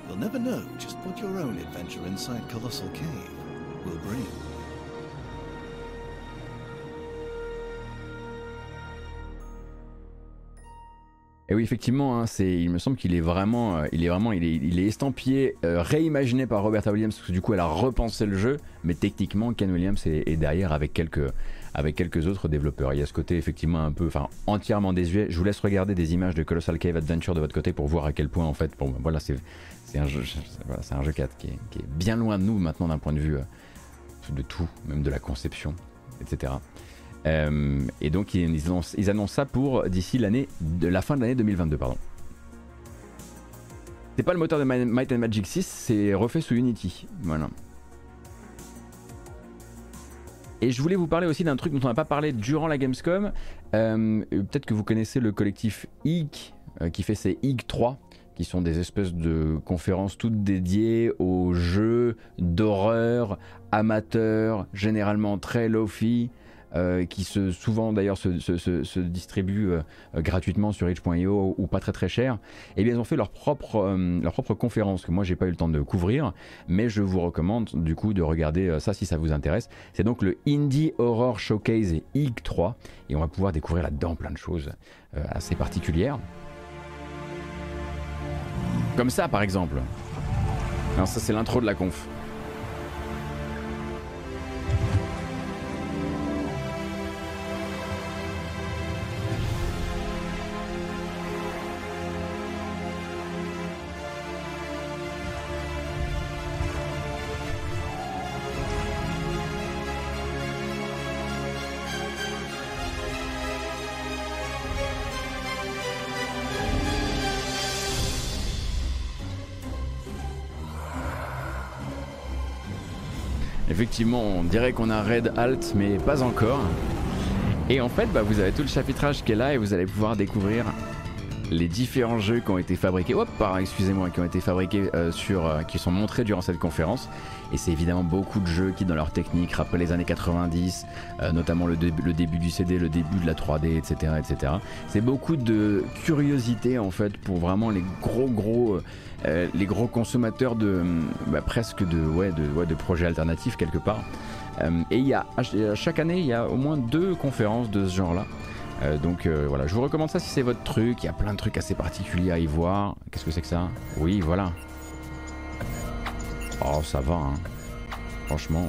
you'll never know just what your own adventure inside Colossal Cave will bring. Et oui, effectivement, hein, c'est, il me semble qu'il est vraiment, euh, il est vraiment, il est, il est estampillé, euh, réimaginé par Roberta Williams, parce que du coup, elle a repensé le jeu, mais techniquement, Ken Williams est, derrière avec quelques, avec quelques autres développeurs. Il y a ce côté effectivement un peu, enfin, entièrement désuet. Je vous laisse regarder des images de Colossal Cave Adventure de votre côté pour voir à quel point, en fait, bon, voilà, c'est, c'est un jeu, voilà, c'est un jeu 4 qui est, qui est bien loin de nous maintenant d'un point de vue euh, de tout, même de la conception, etc. Euh, et donc ils, annoncent, ça pour d'ici l'année de la fin de l'année 2022, pardon. C'est pas le moteur de Might and Magic 6, c'est refait sous Unity. Voilà. Et je voulais vous parler aussi d'un truc dont on n'a pas parlé durant la Gamescom. Euh, Peut-être que vous connaissez le collectif IG euh, qui fait ses IG 3 qui sont des espèces de conférences toutes dédiées aux jeux d'horreur amateurs, généralement très low-fi, euh, qui se, souvent d'ailleurs se, se, distribuent euh, gratuitement sur itch.io ou pas très très cher, et eh bien ils ont fait leur propre, euh, leur propre conférence que moi j'ai pas eu le temps de couvrir, mais je vous recommande du coup de regarder euh, ça si ça vous intéresse. C'est donc le Indie Horror Showcase IG 3 et on va pouvoir découvrir là-dedans plein de choses euh, assez particulières. Comme ça par exemple. Alors ça c'est l'intro de la conf. Effectivement, on dirait qu'on a Red Alt, mais pas encore. Et en fait, bah, vous avez tout le chapitrage qui est là et vous allez pouvoir découvrir les différents jeux qui ont été fabriqués, hop, excusez-moi, qui ont été fabriqués euh, sur, euh, qui sont montrés durant cette conférence. Et c'est évidemment beaucoup de jeux qui, dans leur technique, rappellent les années 90, euh, notamment le, début du CD, le début de la 3D, etc., etc. C'est beaucoup de curiosité en fait pour vraiment les gros gros, les gros consommateurs de, bah, presque de, ouais, de, ouais, de projets alternatifs quelque part. et il y a chaque année, il y a au moins deux conférences de ce genre-là. Euh, donc euh, voilà, je vous recommande ça si c'est votre truc. Il y a plein de trucs assez particuliers à y voir. Qu'est-ce que c'est que ça? Oui, voilà. Oh, ça va, hein. Franchement.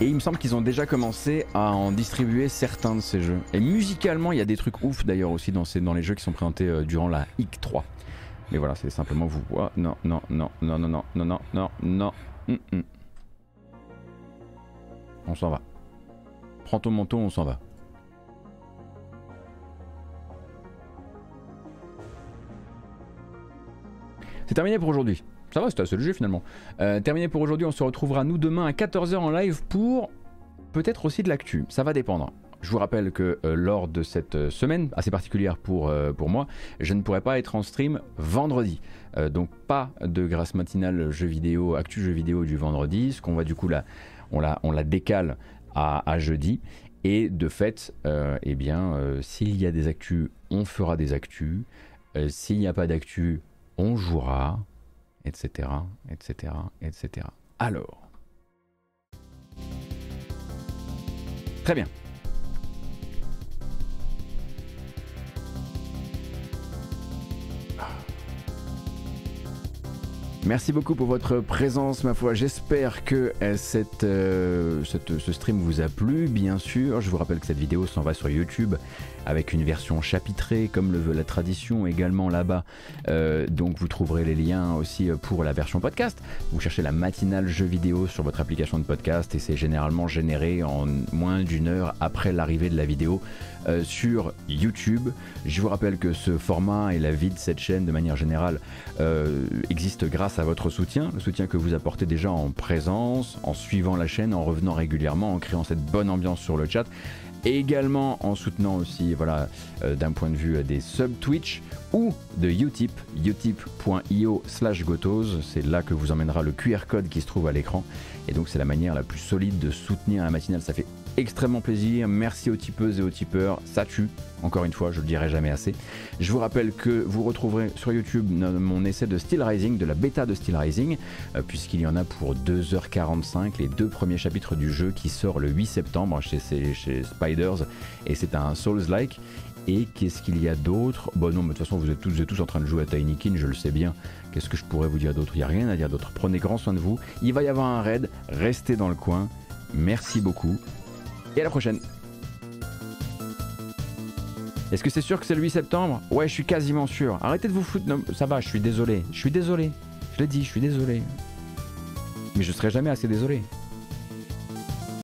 Et il me semble qu'ils ont déjà commencé à en distribuer certains de ces jeux. Et musicalement, il y a des trucs ouf d'ailleurs aussi dans, les jeux qui sont présentés euh, durant la IC 3. Mais voilà, c'est simplement vous. voir. non, non, non, non, non, non, non, non, non, non. On s'en va. Prends ton manteau, on s'en va. C'est terminé pour aujourd'hui. Ça va, c'était assez léger finalement. Euh, terminé pour aujourd'hui, on se retrouvera nous demain à 14h en live pour peut-être aussi de l'actu. Ça va dépendre. Je vous rappelle que euh, lors de cette euh, semaine assez particulière pour, moi, je ne pourrai pas être en stream vendredi. donc pas de grâce matinale jeux vidéo, actu jeux vidéo du vendredi. Ce qu'on va du coup là on la, décale à, jeudi. Et de fait, euh, eh bien, euh, s'il y a des actus, on fera des actus. Euh, s'il n'y a pas d'actus, on jouera, etc., etc., etc. Alors. Très bien. Merci beaucoup pour votre présence, ma foi. J'espère que euh, euh, ce stream vous a plu, bien sûr. Je vous rappelle que cette vidéo s'en va sur YouTube avec une version chapitrée, comme le veut la tradition, également là-bas. Euh, donc vous trouverez les liens aussi pour la version podcast. Vous cherchez la matinale jeu vidéo sur votre application de podcast et c'est généralement généré en moins d'une heure après l'arrivée de la vidéo sur YouTube. Je vous rappelle que ce format et la vie de cette chaîne de manière générale existent grâce à votre soutien, le soutien que vous apportez déjà en présence, en suivant la chaîne, en revenant régulièrement, en créant cette bonne ambiance sur le chat, également en soutenant aussi, voilà, euh, d'un point de vue des sub Twitch ou de Utip, utip.io slash gotos, c'est là que vous emmènera le QR code qui se trouve à l'écran, et donc c'est la manière la plus solide de soutenir la matinale, ça fait extrêmement plaisir. Merci aux tipeuses et aux tipeurs. Ça tue. Encore une fois, je le dirai jamais assez. Je vous rappelle que vous retrouverez sur YouTube mon essai de Steel Rising, de la bêta de Steel Rising, euh, puisqu'il y en a pour 2h45, les deux premiers chapitres du jeu qui sort le 8 septembre chez, Spiders, et c'est un Souls-like. Et qu'est-ce qu'il y a d'autre? Bon non, mais de toute façon, vous êtes, tous, vous êtes tous en train de jouer à Tiny Kin, je le sais bien. Qu'est-ce que je pourrais vous dire d'autre? Il n'y a rien à dire d'autre. Prenez grand soin de vous. Il va y avoir un raid. Restez dans le coin. Merci beaucoup et à la prochaine. Est-ce que c'est sûr que c'est le 8 septembre? Ouais, je suis quasiment sûr. Arrêtez de vous foutre. Ça va, je suis désolé. Je suis désolé. Je l'ai dit, je suis désolé. Mais je serai jamais assez désolé.